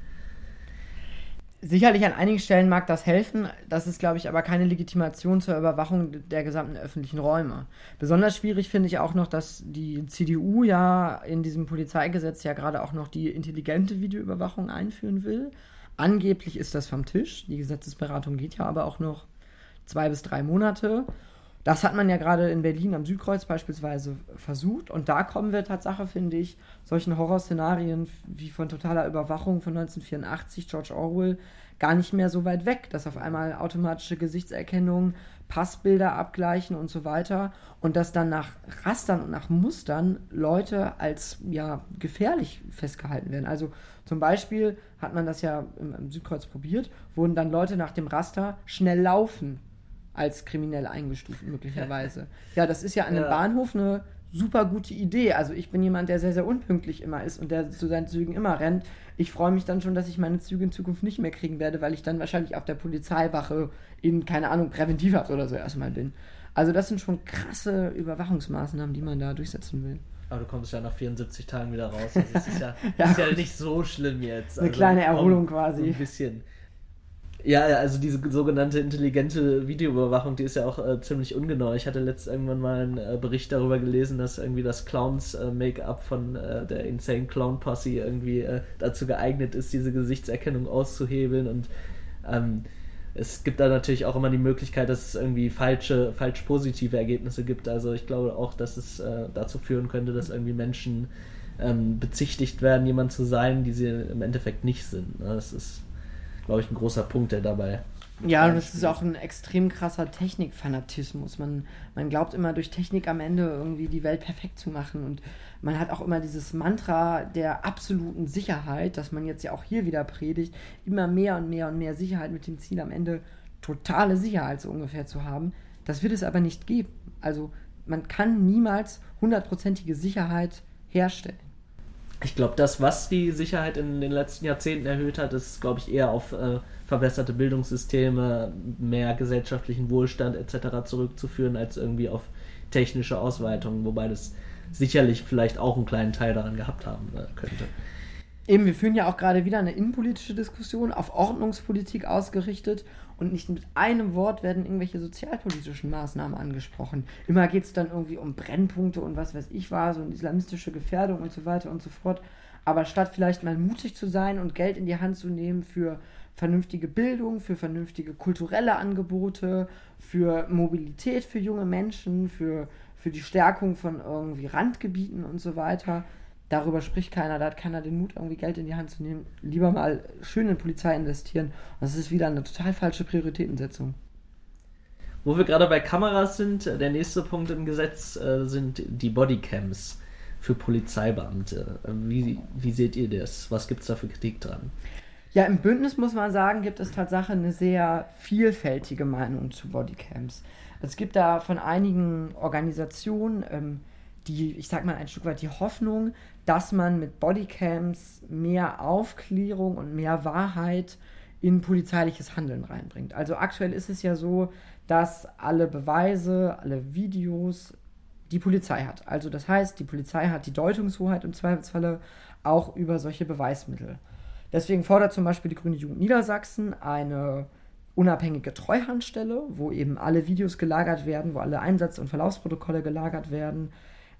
Sicherlich an einigen Stellen mag das helfen, das ist, glaube ich, aber keine Legitimation zur Überwachung der gesamten öffentlichen Räume. Besonders schwierig finde ich auch noch, dass die CDU ja in diesem Polizeigesetz ja gerade auch noch die intelligente Videoüberwachung einführen will. Angeblich ist das vom Tisch. Die Gesetzesberatung geht ja aber auch noch zwei bis drei Monate. Das hat man ja gerade in Berlin am Südkreuz beispielsweise versucht. Und da kommen wir Tatsache, finde ich, solchen Horrorszenarien wie von totaler Überwachung von 1984, George Orwell, gar nicht mehr so weit weg, dass auf einmal automatische Gesichtserkennung, Passbilder abgleichen und so weiter und dass dann nach Rastern und nach Mustern Leute als ja gefährlich festgehalten werden. Also zum Beispiel hat man das ja im, im Südkreuz probiert, wurden dann Leute nach dem Raster schnell laufen als kriminell eingestuft möglicherweise. ja, das ist ja an einem ja. Bahnhof eine super gute Idee. Also ich bin jemand, der sehr, sehr unpünktlich immer ist und der zu seinen Zügen immer rennt. Ich freue mich dann schon, dass ich meine Züge in Zukunft nicht mehr kriegen werde, weil ich dann wahrscheinlich auf der Polizeiwache in, keine Ahnung, Präventivhaft oder so erstmal bin. Also das sind schon krasse Überwachungsmaßnahmen, die man da durchsetzen will. Aber du kommst ja nach 74 Tagen wieder raus. Also es ist ja, ja. ist ja nicht so schlimm jetzt. Eine also kleine Erholung quasi. Ein bisschen. Ja, also diese sogenannte intelligente Videoüberwachung, die ist ja auch äh, ziemlich ungenau. Ich hatte letzt irgendwann mal einen äh, Bericht darüber gelesen, dass irgendwie das Clowns-Make-up äh, von äh, der Insane Clown Posse irgendwie äh, dazu geeignet ist, diese Gesichtserkennung auszuhebeln und ähm, es gibt da natürlich auch immer die Möglichkeit, dass es irgendwie falsche, falsch positive Ergebnisse gibt. Also ich glaube auch, dass es äh, dazu führen könnte, dass irgendwie Menschen ähm, bezichtigt werden, jemand zu sein, die sie im Endeffekt nicht sind. Ne? Das ist glaube ich, ein großer Punkt, der dabei. Ja, und es ist auch ein extrem krasser Technikfanatismus. Man, man glaubt immer, durch Technik am Ende irgendwie die Welt perfekt zu machen. Und man hat auch immer dieses Mantra der absoluten Sicherheit, dass man jetzt ja auch hier wieder predigt, immer mehr und mehr und mehr Sicherheit mit dem Ziel, am Ende totale Sicherheit so ungefähr zu haben. Das wird es aber nicht geben. Also man kann niemals hundertprozentige Sicherheit herstellen. Ich glaube, das, was die Sicherheit in den letzten Jahrzehnten erhöht hat, ist, glaube ich, eher auf äh, verbesserte Bildungssysteme, mehr gesellschaftlichen Wohlstand etc. zurückzuführen, als irgendwie auf technische Ausweitungen, wobei das sicherlich vielleicht auch einen kleinen Teil daran gehabt haben äh, könnte. Eben, wir führen ja auch gerade wieder eine innenpolitische Diskussion auf Ordnungspolitik ausgerichtet und nicht mit einem Wort werden irgendwelche sozialpolitischen Maßnahmen angesprochen. Immer geht es dann irgendwie um Brennpunkte und was weiß ich was und islamistische Gefährdung und so weiter und so fort. Aber statt vielleicht mal mutig zu sein und Geld in die Hand zu nehmen für vernünftige Bildung, für vernünftige kulturelle Angebote, für Mobilität für junge Menschen, für, für die Stärkung von irgendwie Randgebieten und so weiter, darüber spricht keiner, da hat keiner den Mut, irgendwie Geld in die Hand zu nehmen. Lieber mal schön in Polizei investieren. das ist wieder eine total falsche Prioritätensetzung. Wo wir gerade bei Kameras sind, der nächste Punkt im Gesetz äh, sind die Bodycams für Polizeibeamte. Wie, wie seht ihr das? Was gibt es da für Kritik dran? Ja, im Bündnis muss man sagen, gibt es tatsächlich eine sehr vielfältige Meinung zu Bodycams. Es gibt da von einigen Organisationen ähm, die, ich sag mal, ein Stück weit die Hoffnung, dass man mit Bodycams mehr Aufklärung und mehr Wahrheit in polizeiliches Handeln reinbringt. Also aktuell ist es ja so, dass alle Beweise, alle Videos die Polizei hat. Also das heißt, die Polizei hat die Deutungshoheit im Zweifelsfalle auch über solche Beweismittel. Deswegen fordert zum Beispiel die Grüne Jugend Niedersachsen eine unabhängige Treuhandstelle, wo eben alle Videos gelagert werden, wo alle Einsatz- und Verlaufsprotokolle gelagert werden,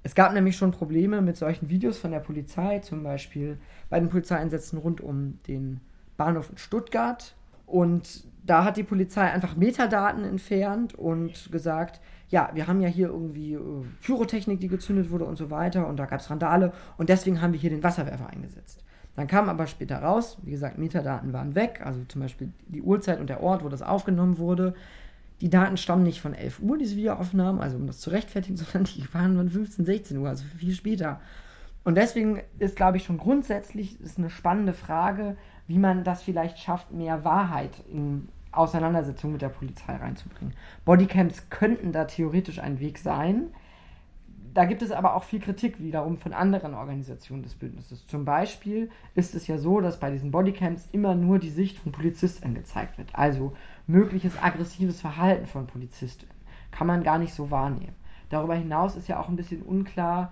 es gab nämlich schon Probleme mit solchen Videos von der Polizei, zum Beispiel bei den Polizeieinsätzen rund um den Bahnhof in Stuttgart. Und da hat die Polizei einfach Metadaten entfernt und gesagt, ja, wir haben ja hier irgendwie äh, Pyrotechnik, die gezündet wurde und so weiter und da gab es Randale und deswegen haben wir hier den Wasserwerfer eingesetzt. Dann kam aber später raus, wie gesagt, Metadaten waren weg, also zum Beispiel die Uhrzeit und der Ort, wo das aufgenommen wurde. Die Daten stammen nicht von 11 Uhr, diese Videoaufnahmen, also um das zu rechtfertigen, sondern die waren von 15, 16 Uhr, also viel später. Und deswegen ist, glaube ich, schon grundsätzlich ist eine spannende Frage, wie man das vielleicht schafft, mehr Wahrheit in Auseinandersetzungen mit der Polizei reinzubringen. Bodycams könnten da theoretisch ein Weg sein. Da gibt es aber auch viel Kritik wiederum von anderen Organisationen des Bündnisses. Zum Beispiel ist es ja so, dass bei diesen Bodycams immer nur die Sicht von Polizisten gezeigt wird. Also mögliches aggressives Verhalten von Polizisten kann man gar nicht so wahrnehmen. Darüber hinaus ist ja auch ein bisschen unklar,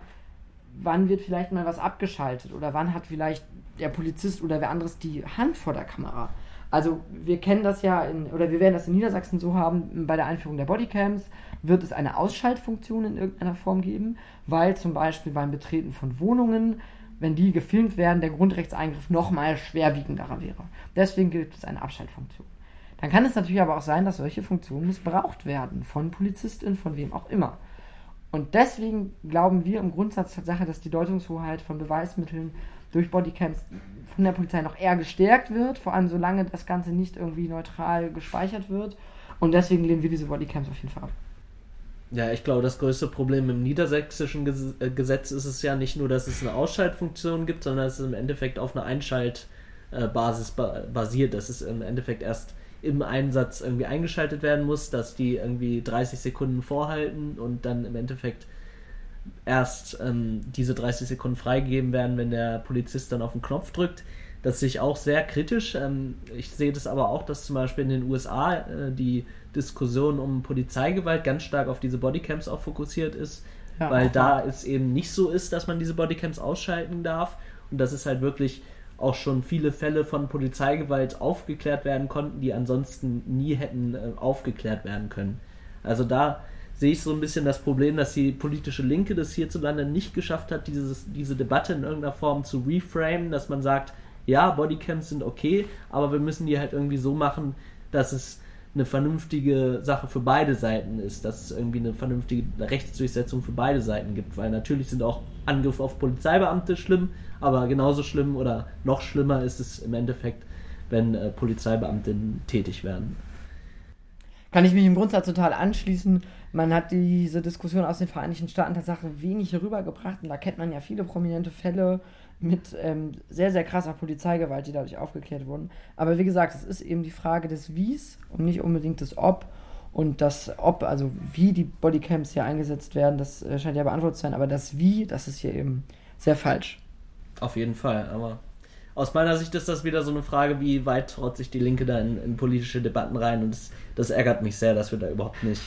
wann wird vielleicht mal was abgeschaltet oder wann hat vielleicht der Polizist oder wer anderes die Hand vor der Kamera. Also wir kennen das ja in, oder wir werden das in Niedersachsen so haben, bei der Einführung der Bodycams wird es eine Ausschaltfunktion in irgendeiner Form geben, weil zum Beispiel beim Betreten von Wohnungen, wenn die gefilmt werden, der Grundrechtseingriff nochmal schwerwiegenderer wäre. Deswegen gibt es eine Abschaltfunktion. Dann kann es natürlich aber auch sein, dass solche Funktionen missbraucht werden von Polizistinnen, von wem auch immer. Und deswegen glauben wir im Grundsatz Tatsache, dass die Deutungshoheit von Beweismitteln durch Bodycams von der Polizei noch eher gestärkt wird, vor allem solange das Ganze nicht irgendwie neutral gespeichert wird. Und deswegen lehnen wir diese Bodycams auf jeden Fall ab. Ja, ich glaube, das größte Problem im niedersächsischen äh, Gesetz ist es ja nicht nur, dass es eine Ausschaltfunktion gibt, sondern dass es im Endeffekt auf einer Einschaltbasis basiert. Das ist im Endeffekt erst im Einsatz irgendwie eingeschaltet werden muss, dass die irgendwie 30 Sekunden vorhalten und dann im Endeffekt erst ähm, diese 30 Sekunden freigegeben werden, wenn der Polizist dann auf den Knopf drückt. Das sehe ich auch sehr kritisch. Ähm, ich sehe das aber auch, dass zum Beispiel in den USA äh, die Diskussion um Polizeigewalt ganz stark auf diese Bodycams auch fokussiert ist, ja, weil da es eben nicht so ist, dass man diese Bodycams ausschalten darf und das ist halt wirklich auch schon viele Fälle von Polizeigewalt aufgeklärt werden konnten, die ansonsten nie hätten äh, aufgeklärt werden können. Also da sehe ich so ein bisschen das Problem, dass die politische Linke das hierzulande nicht geschafft hat, dieses, diese Debatte in irgendeiner Form zu reframen, dass man sagt, ja, Bodycams sind okay, aber wir müssen die halt irgendwie so machen, dass es eine vernünftige Sache für beide Seiten ist, dass es irgendwie eine vernünftige Rechtsdurchsetzung für beide Seiten gibt, weil natürlich sind auch Angriffe auf Polizeibeamte schlimm, aber genauso schlimm oder noch schlimmer ist es im Endeffekt, wenn äh, Polizeibeamtinnen tätig werden. Kann ich mich im Grundsatz total anschließen. Man hat diese Diskussion aus den Vereinigten Staaten tatsächlich wenig herübergebracht und da kennt man ja viele prominente Fälle mit ähm, sehr, sehr krasser Polizeigewalt, die dadurch aufgeklärt wurden. Aber wie gesagt, es ist eben die Frage des Wies und nicht unbedingt des Ob. Und das Ob, also wie die Bodycams hier eingesetzt werden, das äh, scheint ja beantwortet zu sein, aber das Wie, das ist hier eben sehr falsch. Auf jeden Fall, aber aus meiner Sicht ist das wieder so eine Frage, wie weit traut sich die Linke da in, in politische Debatten rein und das, das ärgert mich sehr, dass wir da überhaupt nicht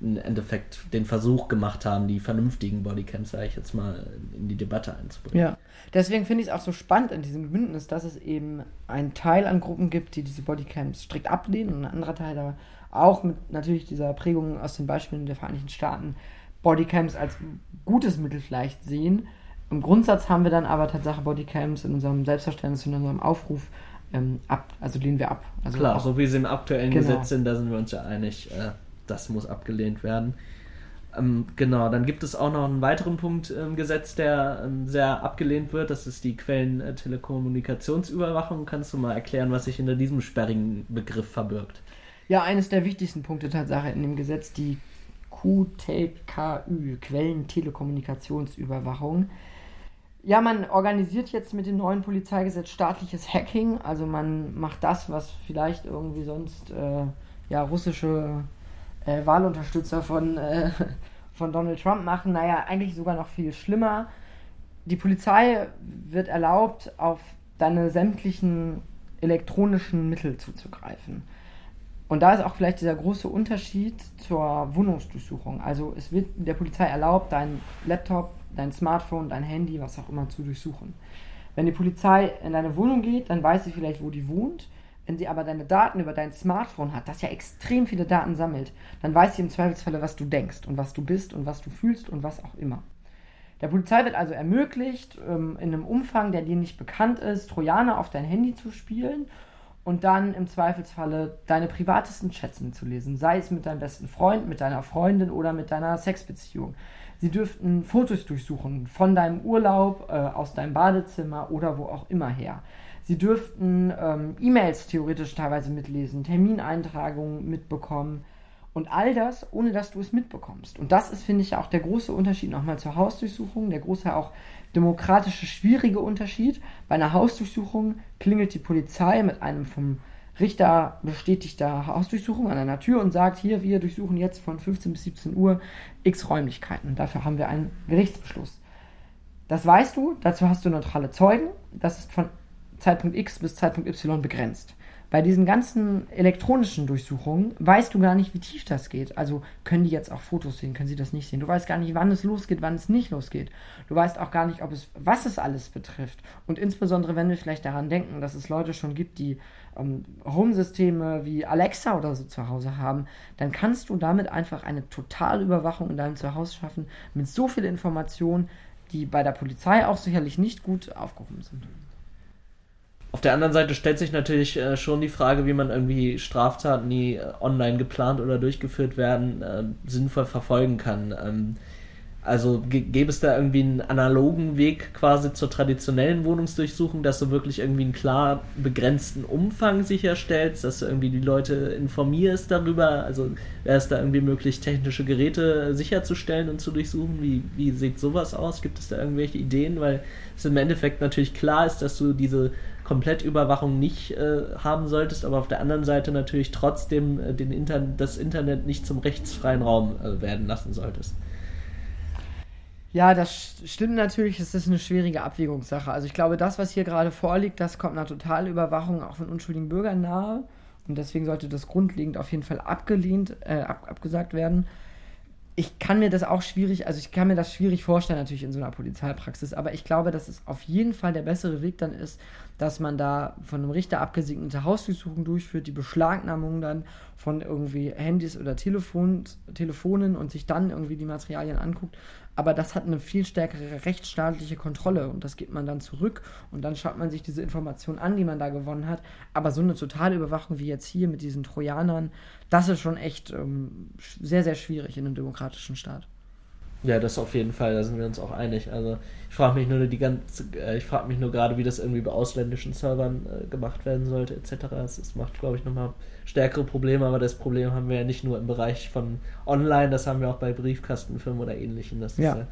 im Endeffekt den Versuch gemacht haben, die vernünftigen Bodycams, sage ich jetzt mal, in die Debatte einzubringen. Ja, deswegen finde ich es auch so spannend in diesem Bündnis, dass es eben einen Teil an Gruppen gibt, die diese Bodycams strikt ablehnen und ein anderer Teil da auch mit natürlich dieser Prägung aus den Beispielen der Vereinigten Staaten Bodycams als gutes Mittel vielleicht sehen. Im Grundsatz haben wir dann aber Tatsache Bodycams in unserem Selbstverständnis, in unserem Aufruf ähm, ab, also lehnen wir ab. Also Klar, so wie sie im aktuellen genau. Gesetz sind, da sind wir uns ja einig. Äh, das muss abgelehnt werden. Ähm, genau, dann gibt es auch noch einen weiteren Punkt im Gesetz, der ähm, sehr abgelehnt wird. Das ist die Quellen-Telekommunikationsüberwachung. Kannst du mal erklären, was sich hinter diesem sperrigen Begriff verbirgt? Ja, eines der wichtigsten Punkte Tatsache in dem Gesetz, die QTKÜ, Quellen-Telekommunikationsüberwachung. Ja, man organisiert jetzt mit dem neuen Polizeigesetz staatliches Hacking. Also man macht das, was vielleicht irgendwie sonst äh, ja, russische äh, Wahlunterstützer von, äh, von Donald Trump machen. Naja, eigentlich sogar noch viel schlimmer. Die Polizei wird erlaubt, auf deine sämtlichen elektronischen Mittel zuzugreifen. Und da ist auch vielleicht dieser große Unterschied zur Wohnungsdurchsuchung. Also es wird der Polizei erlaubt, dein Laptop, dein Smartphone, dein Handy, was auch immer zu durchsuchen. Wenn die Polizei in deine Wohnung geht, dann weiß sie vielleicht, wo die wohnt. Wenn sie aber deine Daten über dein Smartphone hat, das ja extrem viele Daten sammelt, dann weiß sie im Zweifelsfalle, was du denkst und was du bist und was du fühlst und was auch immer. Der Polizei wird also ermöglicht, ähm, in einem Umfang, der dir nicht bekannt ist, Trojaner auf dein Handy zu spielen und dann im Zweifelsfalle deine privatesten Chats mitzulesen, sei es mit deinem besten Freund, mit deiner Freundin oder mit deiner Sexbeziehung. Sie dürften Fotos durchsuchen von deinem Urlaub, äh, aus deinem Badezimmer oder wo auch immer her. Sie dürften ähm, E-Mails theoretisch teilweise mitlesen, Termineintragungen mitbekommen und all das, ohne dass du es mitbekommst. Und das ist, finde ich, auch der große Unterschied nochmal zur Hausdurchsuchung, der große auch demokratische, schwierige Unterschied. Bei einer Hausdurchsuchung klingelt die Polizei mit einem vom Richter bestätigter Hausdurchsuchung an einer Tür und sagt, hier, wir durchsuchen jetzt von 15 bis 17 Uhr x Räumlichkeiten. Dafür haben wir einen Gerichtsbeschluss. Das weißt du, dazu hast du neutrale Zeugen. Das ist von Zeitpunkt X bis Zeitpunkt Y begrenzt. Bei diesen ganzen elektronischen Durchsuchungen weißt du gar nicht, wie tief das geht. Also können die jetzt auch Fotos sehen, können sie das nicht sehen. Du weißt gar nicht, wann es losgeht, wann es nicht losgeht. Du weißt auch gar nicht, ob es, was es alles betrifft. Und insbesondere, wenn wir vielleicht daran denken, dass es Leute schon gibt, die ähm, Home-Systeme wie Alexa oder so zu Hause haben, dann kannst du damit einfach eine Totalüberwachung in deinem Zuhause schaffen mit so viel Informationen, die bei der Polizei auch sicherlich nicht gut aufgehoben sind. Auf der anderen Seite stellt sich natürlich äh, schon die Frage, wie man irgendwie Straftaten, die äh, online geplant oder durchgeführt werden, äh, sinnvoll verfolgen kann. Ähm, also gäbe es da irgendwie einen analogen Weg quasi zur traditionellen Wohnungsdurchsuchung, dass du wirklich irgendwie einen klar begrenzten Umfang sicherstellst, dass du irgendwie die Leute informierst darüber. Also wäre es da irgendwie möglich, technische Geräte sicherzustellen und zu durchsuchen? Wie, wie sieht sowas aus? Gibt es da irgendwelche Ideen? Weil es im Endeffekt natürlich klar ist, dass du diese Komplettüberwachung nicht äh, haben solltest, aber auf der anderen Seite natürlich trotzdem äh, den Inter das Internet nicht zum rechtsfreien Raum äh, werden lassen solltest. Ja, das stimmt natürlich. Es ist eine schwierige Abwägungssache. Also ich glaube, das, was hier gerade vorliegt, das kommt einer Totalüberwachung auch von unschuldigen Bürgern nahe. Und deswegen sollte das grundlegend auf jeden Fall abgelehnt, äh, ab, abgesagt werden ich kann mir das auch schwierig, also ich kann mir das schwierig vorstellen, natürlich in so einer Polizeipraxis, aber ich glaube, dass es auf jeden Fall der bessere Weg dann ist, dass man da von einem Richter abgesegnete Hausdurchsuchungen durchführt, die Beschlagnahmung dann von irgendwie Handys oder Telefons, Telefonen und sich dann irgendwie die Materialien anguckt. Aber das hat eine viel stärkere rechtsstaatliche Kontrolle und das gibt man dann zurück und dann schaut man sich diese Informationen an, die man da gewonnen hat. Aber so eine totale Überwachung wie jetzt hier mit diesen Trojanern, das ist schon echt ähm, sehr, sehr schwierig in einem demokratischen Staat. Ja, das auf jeden Fall, da sind wir uns auch einig. Also ich frage mich nur die ganze, äh, ich frage mich nur gerade, wie das irgendwie bei ausländischen Servern äh, gemacht werden sollte, etc. Das macht, glaube ich, nochmal stärkere Probleme, aber das Problem haben wir ja nicht nur im Bereich von online, das haben wir auch bei Briefkastenfirmen oder ähnlichem. Das ja. ist ja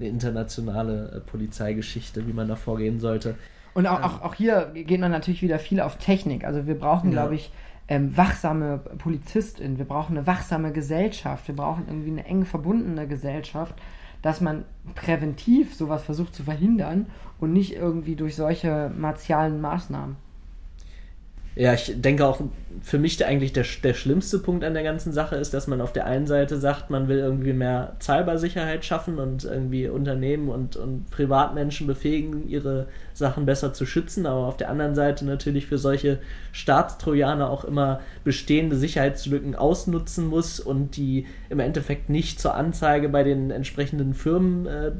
eine internationale äh, Polizeigeschichte, wie man da vorgehen sollte. Und auch, ähm, auch, auch hier geht man natürlich wieder viel auf Technik. Also wir brauchen, ja. glaube ich, ähm, wachsame Polizistin, wir brauchen eine wachsame Gesellschaft, wir brauchen irgendwie eine eng verbundene Gesellschaft, dass man präventiv sowas versucht zu verhindern und nicht irgendwie durch solche martialen Maßnahmen. Ja, ich denke auch, für mich eigentlich der, der schlimmste Punkt an der ganzen Sache ist, dass man auf der einen Seite sagt, man will irgendwie mehr Cybersicherheit schaffen und irgendwie Unternehmen und, und Privatmenschen befähigen, ihre Sachen besser zu schützen, aber auf der anderen Seite natürlich für solche Staatstrojaner auch immer bestehende Sicherheitslücken ausnutzen muss und die im Endeffekt nicht zur Anzeige bei den entsprechenden Firmen äh,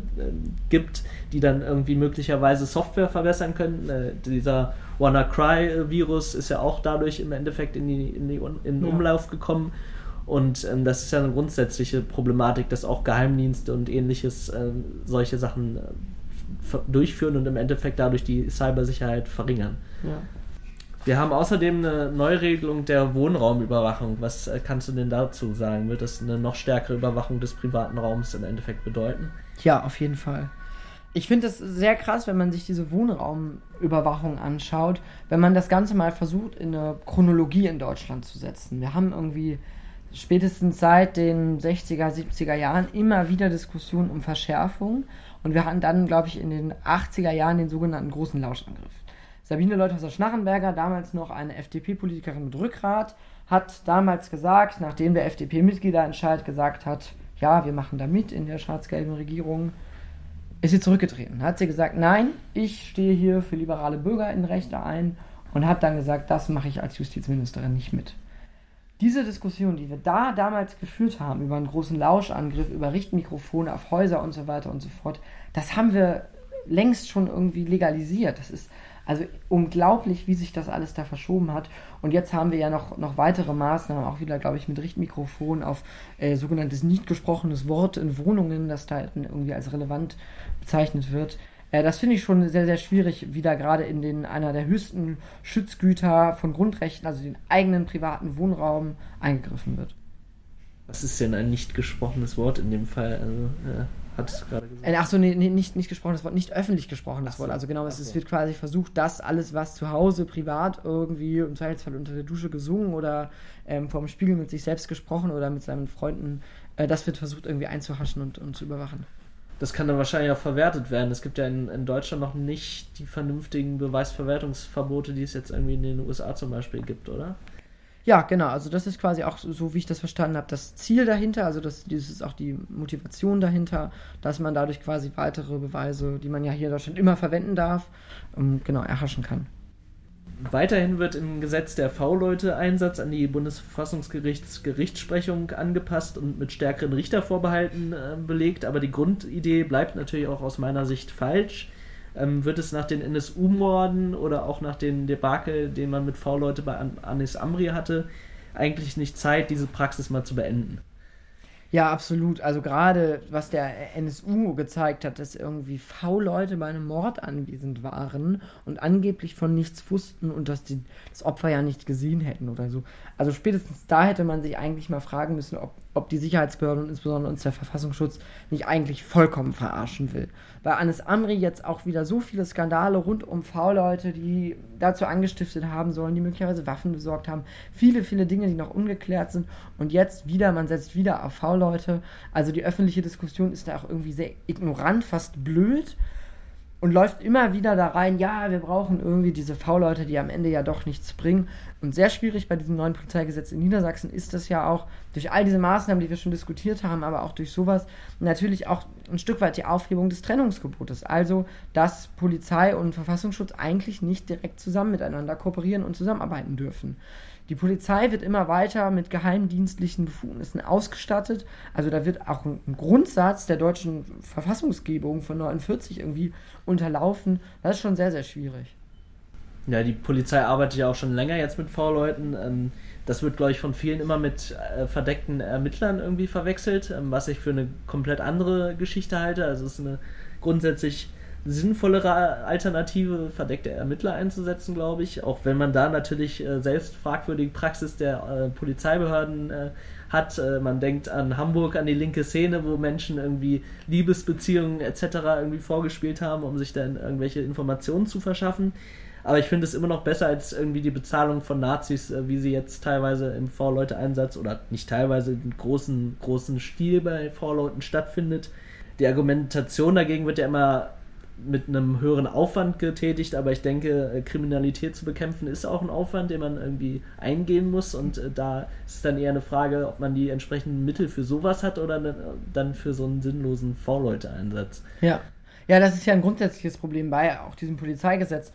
gibt, die dann irgendwie möglicherweise Software verbessern können. Äh, dieser WannaCry-Virus ist ja auch dadurch im Endeffekt in, die, in, die, in den. Umlauf gekommen. Und ähm, das ist ja eine grundsätzliche Problematik, dass auch Geheimdienste und ähnliches äh, solche Sachen äh, durchführen und im Endeffekt dadurch die Cybersicherheit verringern. Ja. Wir haben außerdem eine Neuregelung der Wohnraumüberwachung. Was äh, kannst du denn dazu sagen? Wird das eine noch stärkere Überwachung des privaten Raums im Endeffekt bedeuten? Ja, auf jeden Fall. Ich finde es sehr krass, wenn man sich diese Wohnraumüberwachung anschaut, wenn man das Ganze mal versucht, in eine Chronologie in Deutschland zu setzen. Wir haben irgendwie spätestens seit den 60er, 70er Jahren immer wieder Diskussionen um Verschärfung und wir hatten dann, glaube ich, in den 80er Jahren den sogenannten großen Lauschangriff. Sabine Leuthauser-Schnarrenberger, damals noch eine FDP-Politikerin mit Rückgrat, hat damals gesagt, nachdem der FDP-Mitgliederentscheid gesagt hat, ja, wir machen da mit in der schwarz-gelben Regierung, ist sie zurückgetreten. Hat sie gesagt, nein, ich stehe hier für liberale Bürgerinnenrechte ein und hat dann gesagt, das mache ich als Justizministerin nicht mit. Diese Diskussion, die wir da damals geführt haben, über einen großen Lauschangriff, über Richtmikrofone auf Häuser und so weiter und so fort, das haben wir längst schon irgendwie legalisiert. Das ist also unglaublich, wie sich das alles da verschoben hat. Und jetzt haben wir ja noch, noch weitere Maßnahmen, auch wieder, glaube ich, mit Richtmikrofon auf äh, sogenanntes nicht gesprochenes Wort in Wohnungen, das da irgendwie als relevant bezeichnet wird. Äh, das finde ich schon sehr, sehr schwierig, wie da gerade in den einer der höchsten Schutzgüter von Grundrechten, also den eigenen privaten Wohnraum, eingegriffen wird. Was ist denn ein nicht gesprochenes Wort in dem Fall? Also, ja, hat es gerade gesagt. Äh, Achso, nee, nee, nicht, nicht gesprochenes Wort, nicht öffentlich gesprochenes so, Wort. Also genau, es, es, wird quasi versucht, dass alles, was zu Hause privat irgendwie im Zweifelsfall unter der Dusche gesungen oder ähm, vorm Spiegel mit sich selbst gesprochen oder mit seinen Freunden, äh, das wird versucht irgendwie einzuhaschen und, und zu überwachen das kann dann wahrscheinlich auch verwertet werden. Es gibt ja in, in, Deutschland noch nicht die vernünftigen Beweisverwertungsverbote, die es jetzt irgendwie in den USA zum Beispiel gibt, oder? Ja, genau. Also das ist quasi auch so, wie ich das verstanden habe, das Ziel dahinter. Also das, das ist auch die Motivation dahinter, dass man dadurch quasi weitere Beweise, die man ja hier in Deutschland immer verwenden darf, ähm, genau erhaschen kann. Weiterhin wird im Gesetz der V-Leute-Einsatz an die Bundesverfassungsgerichts Gerichtsprechung angepasst und mit stärkeren Richtervorbehalten äh, belegt, aber die Grundidee bleibt natürlich auch aus meiner Sicht falsch. Ähm, wird es nach den NSU-Morden oder auch nach dem Debakel, den man mit V-Leute bei An Anis Amri hatte, eigentlich nicht Zeit, diese Praxis mal zu beenden? Ja, absolut. Also gerade was der NSU gezeigt hat, dass irgendwie V-Leute bei einem Mord anwesend waren und angeblich von nichts wussten und dass die das Opfer ja nicht gesehen hätten oder so. Also spätestens da hätte man sich eigentlich mal fragen müssen, ob, ob die Sicherheitsbehörden und insbesondere uns der Verfassungsschutz nicht eigentlich vollkommen verarschen will. Bei Anis Amri jetzt auch wieder so viele Skandale rund um V-Leute, die dazu angestiftet haben sollen, die möglicherweise Waffen besorgt haben. Viele, viele Dinge, die noch ungeklärt sind. Und jetzt wieder, man setzt wieder auf V-Leute. Also die öffentliche Diskussion ist da auch irgendwie sehr ignorant, fast blöd und läuft immer wieder da rein, ja, wir brauchen irgendwie diese V-Leute, die am Ende ja doch nichts bringen. Und sehr schwierig bei diesem neuen Polizeigesetz in Niedersachsen ist es ja auch, durch all diese Maßnahmen, die wir schon diskutiert haben, aber auch durch sowas, natürlich auch ein Stück weit die Aufhebung des Trennungsgebotes. Also, dass Polizei und Verfassungsschutz eigentlich nicht direkt zusammen miteinander kooperieren und zusammenarbeiten dürfen. Die Polizei wird immer weiter mit geheimdienstlichen Befugnissen ausgestattet. Also da wird auch ein Grundsatz der deutschen Verfassungsgebung von 49 irgendwie unterlaufen. Das ist schon sehr, sehr schwierig. Ja, die Polizei arbeitet ja auch schon länger jetzt mit V-Leuten. Ähm, das wird, glaube ich, von vielen immer mit äh, verdeckten Ermittlern irgendwie verwechselt, ähm, was ich für eine komplett andere Geschichte halte. Also es ist eine grundsätzlich sinnvollere Alternative, verdeckte Ermittler einzusetzen, glaube ich. Auch wenn man da natürlich äh, selbst fragwürdige Praxis der äh, Polizeibehörden äh, hat. Äh, man denkt an Hamburg, an die linke Szene, wo Menschen irgendwie Liebesbeziehungen etc. irgendwie vorgespielt haben, um sich dann irgendwelche Informationen zu verschaffen. Aber ich finde es immer noch besser als irgendwie die Bezahlung von Nazis, äh, wie sie jetzt teilweise im V-Leute-Einsatz oder nicht teilweise in großen, großen Stil bei V-Leuten stattfindet die Argumentation dagegen wird ja immer mit einem höheren Aufwand getätigt, aber ich denke, äh, Kriminalität zu bekämpfen ist auch ein Aufwand, den man irgendwie eingehen muss und äh, da ist dann eher eine Frage, ob man die entsprechenden Mittel für sowas hat oder dann für so einen sinnlosen V-Leute-Einsatz. Ja. Ja, das ist ja ein grundsätzliches Problem bei auch diesem Polizeigesetz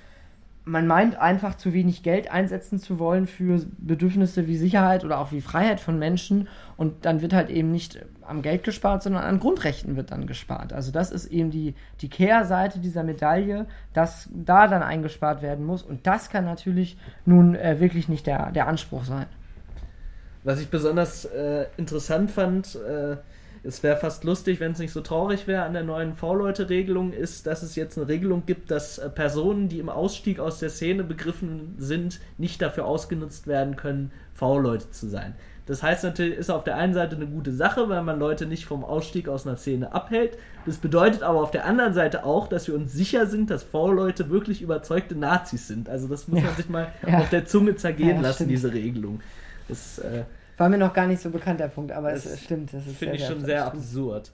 man meint einfach zu wenig Geld einsetzen zu wollen für Bedürfnisse wie Sicherheit oder auch wie Freiheit von Menschen und dann wird halt eben nicht am Geld gespart, sondern an Grundrechten wird dann gespart. Also das ist eben die, die Kehrseite dieser Medaille, dass da dann eingespart werden muss und das kann natürlich nun äh, wirklich nicht der, der Anspruch sein. Was ich besonders äh, interessant fand, äh, es wäre fast lustig, wenn es nicht so traurig wäre an der neuen V-Leute-Regelung, ist, dass es jetzt eine Regelung gibt, dass äh, Personen, die im Ausstieg aus der Szene begriffen sind, nicht dafür ausgenutzt werden können, V-Leute zu sein. Das heißt natürlich, ist auf der einen Seite eine gute Sache, weil man Leute nicht vom Ausstieg aus einer Szene abhält. Das bedeutet aber auf der anderen Seite auch, dass wir uns sicher sind, dass V-Leute wirklich überzeugte Nazis sind. Also das muss ja. man sich mal ja. auf der Zunge zergehen ja, lassen, stimmt. diese Regelung. Das, äh, war mir noch gar nicht so bekannt, der Punkt, aber das es stimmt. Das finde ich schon sehr absurd.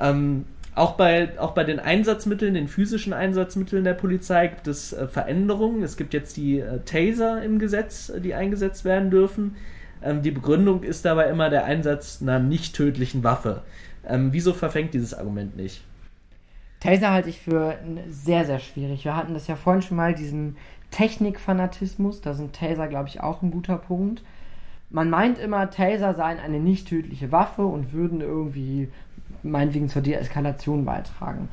Ähm, auch, bei, auch bei den Einsatzmitteln, den physischen Einsatzmitteln der Polizei gibt es äh, Veränderungen. Es gibt jetzt die äh, Taser im Gesetz, äh, die eingesetzt werden dürfen. Ähm, die Begründung ist dabei immer der Einsatz einer nicht tödlichen Waffe. Ähm, wieso verfängt dieses Argument nicht? Taser halte ich für sehr, sehr schwierig. Wir hatten das ja vorhin schon mal, diesen Technikfanatismus. Da sind Taser, glaube ich, auch ein guter Punkt. Man meint immer, Taser seien eine nicht tödliche Waffe und würden irgendwie meinetwegen zur Deeskalation beitragen.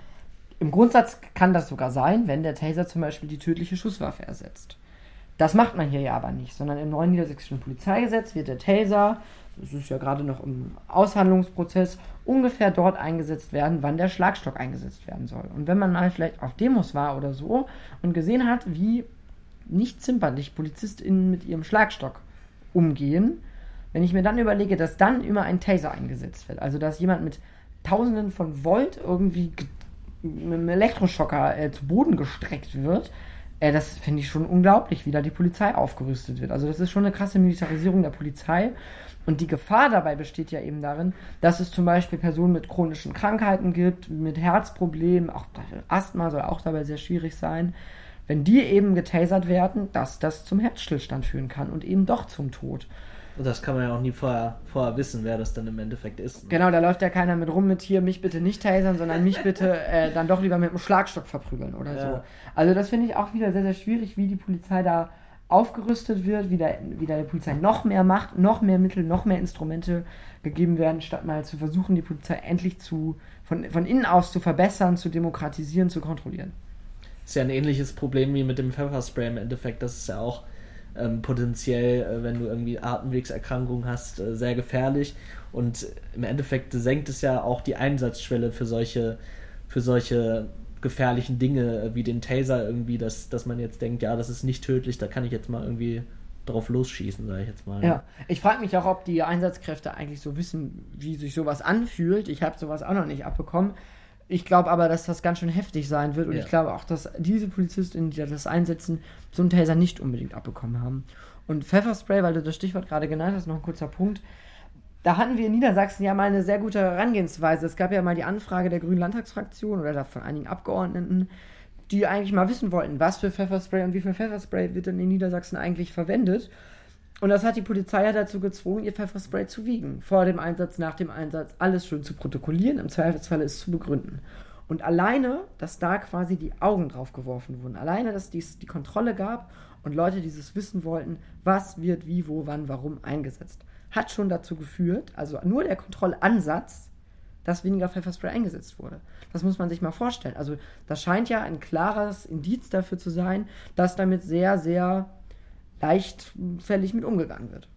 Im Grundsatz kann das sogar sein, wenn der Taser zum Beispiel die tödliche Schusswaffe ersetzt. Das macht man hier ja aber nicht, sondern im neuen niedersächsischen Polizeigesetz wird der Taser, das ist ja gerade noch im Aushandlungsprozess, ungefähr dort eingesetzt werden, wann der Schlagstock eingesetzt werden soll. Und wenn man mal vielleicht auf Demos war oder so und gesehen hat, wie nicht zimperlich PolizistInnen mit ihrem Schlagstock umgehen. Wenn ich mir dann überlege, dass dann immer ein Taser eingesetzt wird, also dass jemand mit Tausenden von Volt irgendwie mit einem Elektroschocker äh, zu Boden gestreckt wird, äh, das finde ich schon unglaublich, wie da die Polizei aufgerüstet wird. Also das ist schon eine krasse Militarisierung der Polizei. Und die Gefahr dabei besteht ja eben darin, dass es zum Beispiel Personen mit chronischen Krankheiten gibt, mit Herzproblemen, auch Asthma soll auch dabei sehr schwierig sein, wenn die eben getasert werden, dass das zum Herzstillstand führen kann und eben doch zum Tod. Und das kann man ja auch nie vorher, vorher wissen, wer das dann im Endeffekt ist. Ne? Genau, da läuft ja keiner mit rum mit hier, mich bitte nicht tasern, sondern mich bitte äh, dann doch lieber mit einem Schlagstock verprügeln oder ja. so. Also das finde ich auch wieder sehr, sehr schwierig, wie die Polizei da aufgerüstet wird, wie da, wie da der Polizei noch mehr Macht, noch mehr Mittel, noch mehr Instrumente gegeben werden, statt mal zu versuchen, die Polizei endlich zu, von, von innen aus zu verbessern, zu demokratisieren, zu kontrollieren ist ja ein ähnliches Problem wie mit dem Pfefferspray im Endeffekt. Das ist ja auch ähm, potenziell, äh, wenn du irgendwie Atemwegserkrankungen hast, äh, sehr gefährlich. Und im Endeffekt senkt es ja auch die Einsatzschwelle für solche, für solche gefährlichen Dinge äh, wie den Taser irgendwie, dass, dass man jetzt denkt, ja, das ist nicht tödlich, da kann ich jetzt mal irgendwie drauf losschießen, sage ich jetzt mal. Ja, ich frage mich auch, ob die Einsatzkräfte eigentlich so wissen, wie sich sowas anfühlt. Ich habe sowas auch noch nicht abbekommen. Ich glaube aber, dass das ganz schön heftig sein wird und ja. ich glaube auch, dass diese Polizistinnen, die das einsetzen, so einen Taser nicht unbedingt abbekommen haben. Und Pfefferspray, weil du das Stichwort gerade genannt hast, noch ein kurzer Punkt. Da hatten wir in Niedersachsen ja mal eine sehr gute Herangehensweise. Es gab ja mal die Anfrage der Grünen Landtagsfraktion oder von einigen Abgeordneten, die eigentlich mal wissen wollten, was für Pfefferspray und wie viel Pfefferspray wird denn in Niedersachsen eigentlich verwendet. Und das hat die Polizei ja dazu gezwungen, ihr Pfefferspray zu wiegen. Vor dem Einsatz, nach dem Einsatz, alles schön zu protokollieren, im Zweifelsfall es zu begründen. Und alleine, dass da quasi die Augen drauf geworfen wurden, alleine, dass dies die Kontrolle gab und Leute dieses wissen wollten, was wird wie, wo, wann, warum eingesetzt, hat schon dazu geführt, also nur der Kontrollansatz, dass weniger Pfefferspray eingesetzt wurde. Das muss man sich mal vorstellen. Also das scheint ja ein klares Indiz dafür zu sein, dass damit sehr, sehr leichtfällig mit umgegangen wird.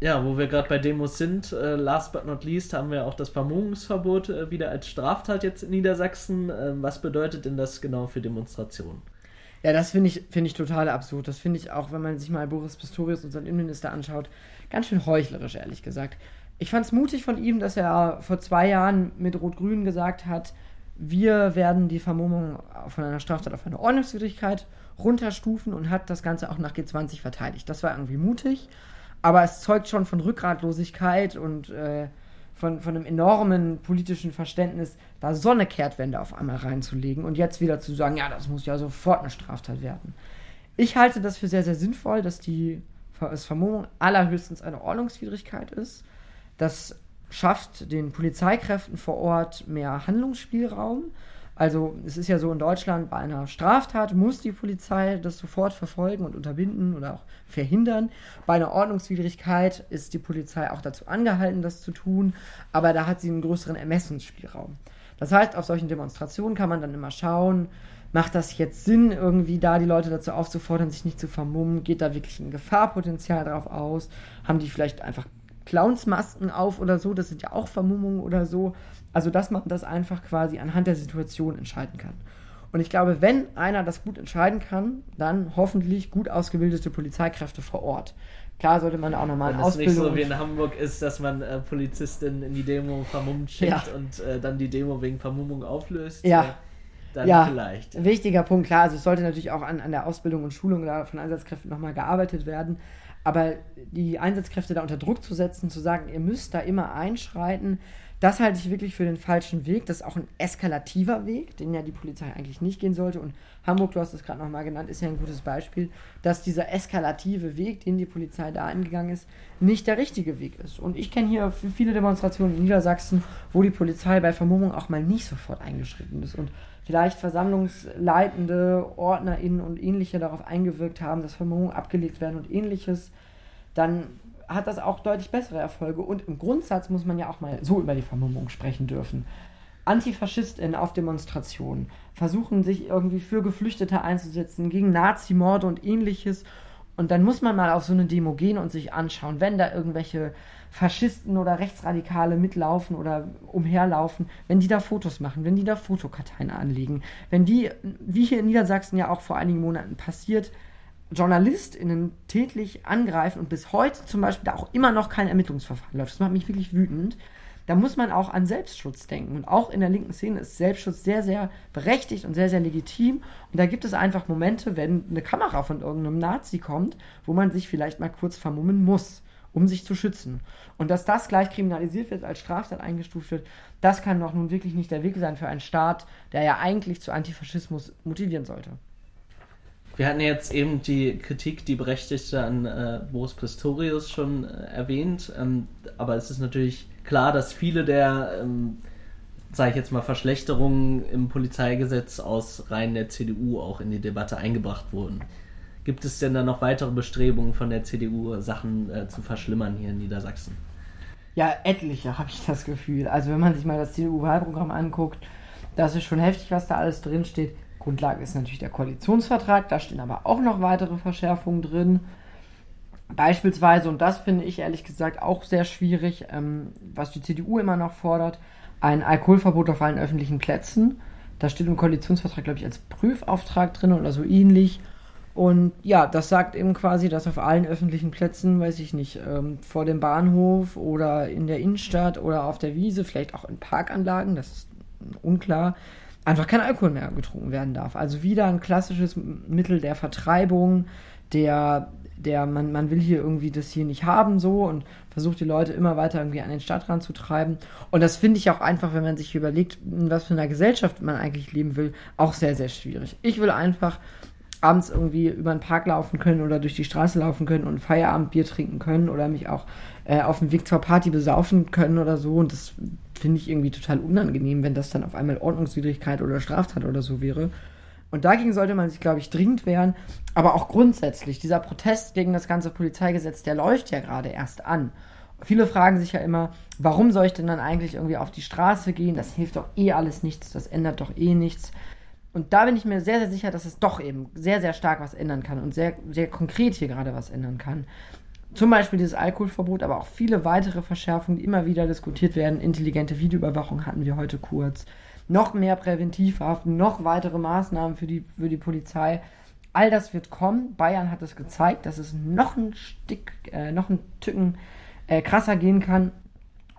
Ja, wo wir gerade bei Demos sind, äh, last but not least haben wir auch das Vermummungsverbot äh, wieder als Straftat jetzt in Niedersachsen. Äh, was bedeutet denn das genau für Demonstrationen? Ja, das finde ich, find ich total absurd. Das finde ich auch, wenn man sich mal Boris Pistorius, unseren Innenminister, anschaut, ganz schön heuchlerisch, ehrlich gesagt. Ich fand es mutig von ihm, dass er vor zwei Jahren mit Rot-Grün gesagt hat, wir werden die Vermummung von einer Straftat auf eine Ordnungswidrigkeit runterstufen und hat das Ganze auch nach G20 verteidigt. Das war irgendwie mutig, aber es zeugt schon von Rückgratlosigkeit und äh, von, von einem enormen politischen Verständnis, da so eine Kehrtwende auf einmal reinzulegen und jetzt wieder zu sagen, ja, das muss ja sofort eine Straftat werden. Ich halte das für sehr, sehr sinnvoll, dass die dass Vermummung allerhöchstens eine Ordnungswidrigkeit ist. Das schafft den Polizeikräften vor Ort mehr Handlungsspielraum. Also es ist ja so in Deutschland, bei einer Straftat muss die Polizei das sofort verfolgen und unterbinden oder auch verhindern. Bei einer Ordnungswidrigkeit ist die Polizei auch dazu angehalten, das zu tun, aber da hat sie einen größeren Ermessensspielraum. Das heißt, auf solchen Demonstrationen kann man dann immer schauen, macht das jetzt Sinn, irgendwie da die Leute dazu aufzufordern, sich nicht zu vermummen? Geht da wirklich ein Gefahrpotenzial drauf aus? Haben die vielleicht einfach Clownsmasken auf oder so? Das sind ja auch Vermummungen oder so. Also, dass man das einfach quasi anhand der Situation entscheiden kann. Und ich glaube, wenn einer das gut entscheiden kann, dann hoffentlich gut ausgebildete Polizeikräfte vor Ort. Klar sollte man auch nochmal eine Ausbildung... Wenn es nicht so wie in Hamburg ist, dass man äh, Polizistin in die Demo vermummt schickt ja. und äh, dann die Demo wegen Vermummung auflöst. Ja. Dann ja, vielleicht. Wichtiger Punkt, klar. Also es sollte natürlich auch an, an der Ausbildung und Schulung von Einsatzkräften nochmal gearbeitet werden. Aber die Einsatzkräfte da unter Druck zu setzen, zu sagen, ihr müsst da immer einschreiten, das halte ich wirklich für den falschen Weg. Das ist auch ein eskalativer Weg, den ja die Polizei eigentlich nicht gehen sollte. Und Hamburg, du hast es gerade nochmal genannt, ist ja ein gutes Beispiel, dass dieser eskalative Weg, den die Polizei da eingegangen ist, nicht der richtige Weg ist. Und ich kenne hier viele Demonstrationen in Niedersachsen, wo die Polizei bei Vermummung auch mal nicht sofort eingeschritten ist und vielleicht versammlungsleitende OrdnerInnen und ähnliche darauf eingewirkt haben, dass Vermummungen abgelegt werden und ähnliches. Dann hat das auch deutlich bessere Erfolge. Und im Grundsatz muss man ja auch mal so über die Vermummung sprechen dürfen. AntifaschistInnen auf Demonstrationen versuchen sich irgendwie für Geflüchtete einzusetzen, gegen Nazimorde und ähnliches. Und dann muss man mal auf so eine Demo gehen und sich anschauen, wenn da irgendwelche Faschisten oder Rechtsradikale mitlaufen oder umherlaufen, wenn die da Fotos machen, wenn die da Fotokarteien anlegen, wenn die, wie hier in Niedersachsen ja auch vor einigen Monaten passiert, JournalistInnen tätlich angreifen und bis heute zum Beispiel da auch immer noch kein Ermittlungsverfahren läuft. Das macht mich wirklich wütend. Da muss man auch an Selbstschutz denken. Und auch in der linken Szene ist Selbstschutz sehr, sehr berechtigt und sehr, sehr legitim. Und da gibt es einfach Momente, wenn eine Kamera von irgendeinem Nazi kommt, wo man sich vielleicht mal kurz vermummen muss, um sich zu schützen. Und dass das gleich kriminalisiert wird, als Straftat eingestuft wird, das kann doch nun wirklich nicht der Weg sein für einen Staat, der ja eigentlich zu Antifaschismus motivieren sollte. Wir hatten jetzt eben die Kritik, die berechtigte an äh, Boris Pistorius schon äh, erwähnt, ähm, aber es ist natürlich klar, dass viele der, ähm, sage ich jetzt mal, Verschlechterungen im Polizeigesetz aus Reihen der CDU auch in die Debatte eingebracht wurden. Gibt es denn da noch weitere Bestrebungen von der CDU, Sachen äh, zu verschlimmern hier in Niedersachsen? Ja, etliche habe ich das Gefühl. Also wenn man sich mal das CDU-Wahlprogramm anguckt, das ist schon heftig, was da alles drinsteht. Grundlage ist natürlich der Koalitionsvertrag, da stehen aber auch noch weitere Verschärfungen drin. Beispielsweise, und das finde ich ehrlich gesagt auch sehr schwierig, ähm, was die CDU immer noch fordert, ein Alkoholverbot auf allen öffentlichen Plätzen. Da steht im Koalitionsvertrag, glaube ich, als Prüfauftrag drin oder so ähnlich. Und ja, das sagt eben quasi, dass auf allen öffentlichen Plätzen, weiß ich nicht, ähm, vor dem Bahnhof oder in der Innenstadt oder auf der Wiese, vielleicht auch in Parkanlagen, das ist unklar, einfach kein Alkohol mehr getrunken werden darf. Also wieder ein klassisches Mittel der Vertreibung, der, der man, man will hier irgendwie das hier nicht haben so und versucht die Leute immer weiter irgendwie an den Stadtrand zu treiben. Und das finde ich auch einfach, wenn man sich überlegt, in was für einer Gesellschaft man eigentlich leben will, auch sehr, sehr schwierig. Ich will einfach abends irgendwie über den Park laufen können oder durch die Straße laufen können und Feierabendbier trinken können oder mich auch äh, auf dem Weg zur Party besaufen können oder so. Und das finde ich irgendwie total unangenehm, wenn das dann auf einmal Ordnungswidrigkeit oder Straftat oder so wäre. Und dagegen sollte man sich, glaube ich, dringend wehren. Aber auch grundsätzlich, dieser Protest gegen das ganze Polizeigesetz, der läuft ja gerade erst an. Viele fragen sich ja immer, warum soll ich denn dann eigentlich irgendwie auf die Straße gehen? Das hilft doch eh alles nichts, das ändert doch eh nichts. Und da bin ich mir sehr, sehr sicher, dass es doch eben sehr, sehr stark was ändern kann und sehr, sehr konkret hier gerade was ändern kann. Zum Beispiel dieses Alkoholverbot, aber auch viele weitere Verschärfungen, die immer wieder diskutiert werden. Intelligente Videoüberwachung hatten wir heute kurz. Noch mehr Präventivhaft, noch weitere Maßnahmen für die, für die Polizei. All das wird kommen. Bayern hat es gezeigt, dass es noch ein Stück, äh, noch ein Tücken äh, krasser gehen kann.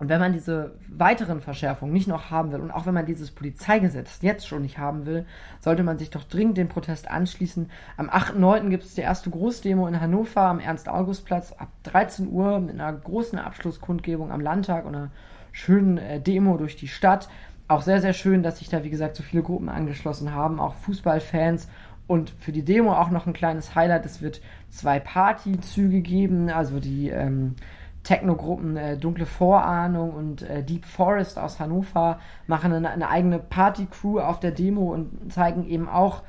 Und wenn man diese weiteren Verschärfungen nicht noch haben will und auch wenn man dieses Polizeigesetz jetzt schon nicht haben will, sollte man sich doch dringend dem Protest anschließen. Am 8.9. gibt es die erste Großdemo in Hannover am Ernst-August-Platz ab 13 Uhr mit einer großen Abschlusskundgebung am Landtag und einer schönen äh, Demo durch die Stadt. Auch sehr, sehr schön, dass sich da, wie gesagt, so viele Gruppen angeschlossen haben, auch Fußballfans. Und für die Demo auch noch ein kleines Highlight: Es wird zwei Partyzüge geben, also die ähm, Techno-Gruppen äh, Dunkle Vorahnung und äh, Deep Forest aus Hannover machen eine, eine eigene Party-Crew auf der Demo und zeigen eben auch,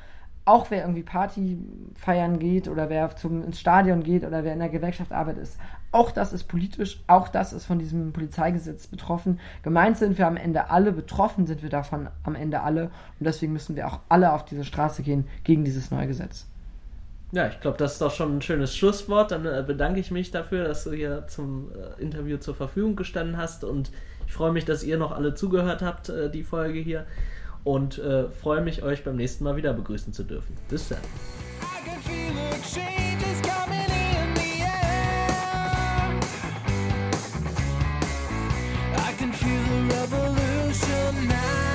auch wer irgendwie Party feiern geht oder wer zum, ins Stadion geht oder wer in der Gewerkschaft arbeitet, ist, auch das ist politisch, auch das ist von diesem Polizeigesetz betroffen. Gemeint sind wir am Ende alle, betroffen sind wir davon am Ende alle und deswegen müssen wir auch alle auf diese Straße gehen gegen dieses neue Gesetz. Ja, ich glaube, das ist doch schon ein schönes Schlusswort. Dann äh, bedanke ich mich dafür, dass du hier zum äh, Interview zur Verfügung gestanden hast. Und ich freue mich, dass ihr noch alle zugehört habt, äh, die Folge hier. Und äh, freue mich, euch beim nächsten Mal wieder begrüßen zu dürfen. Bis dann. revolution now.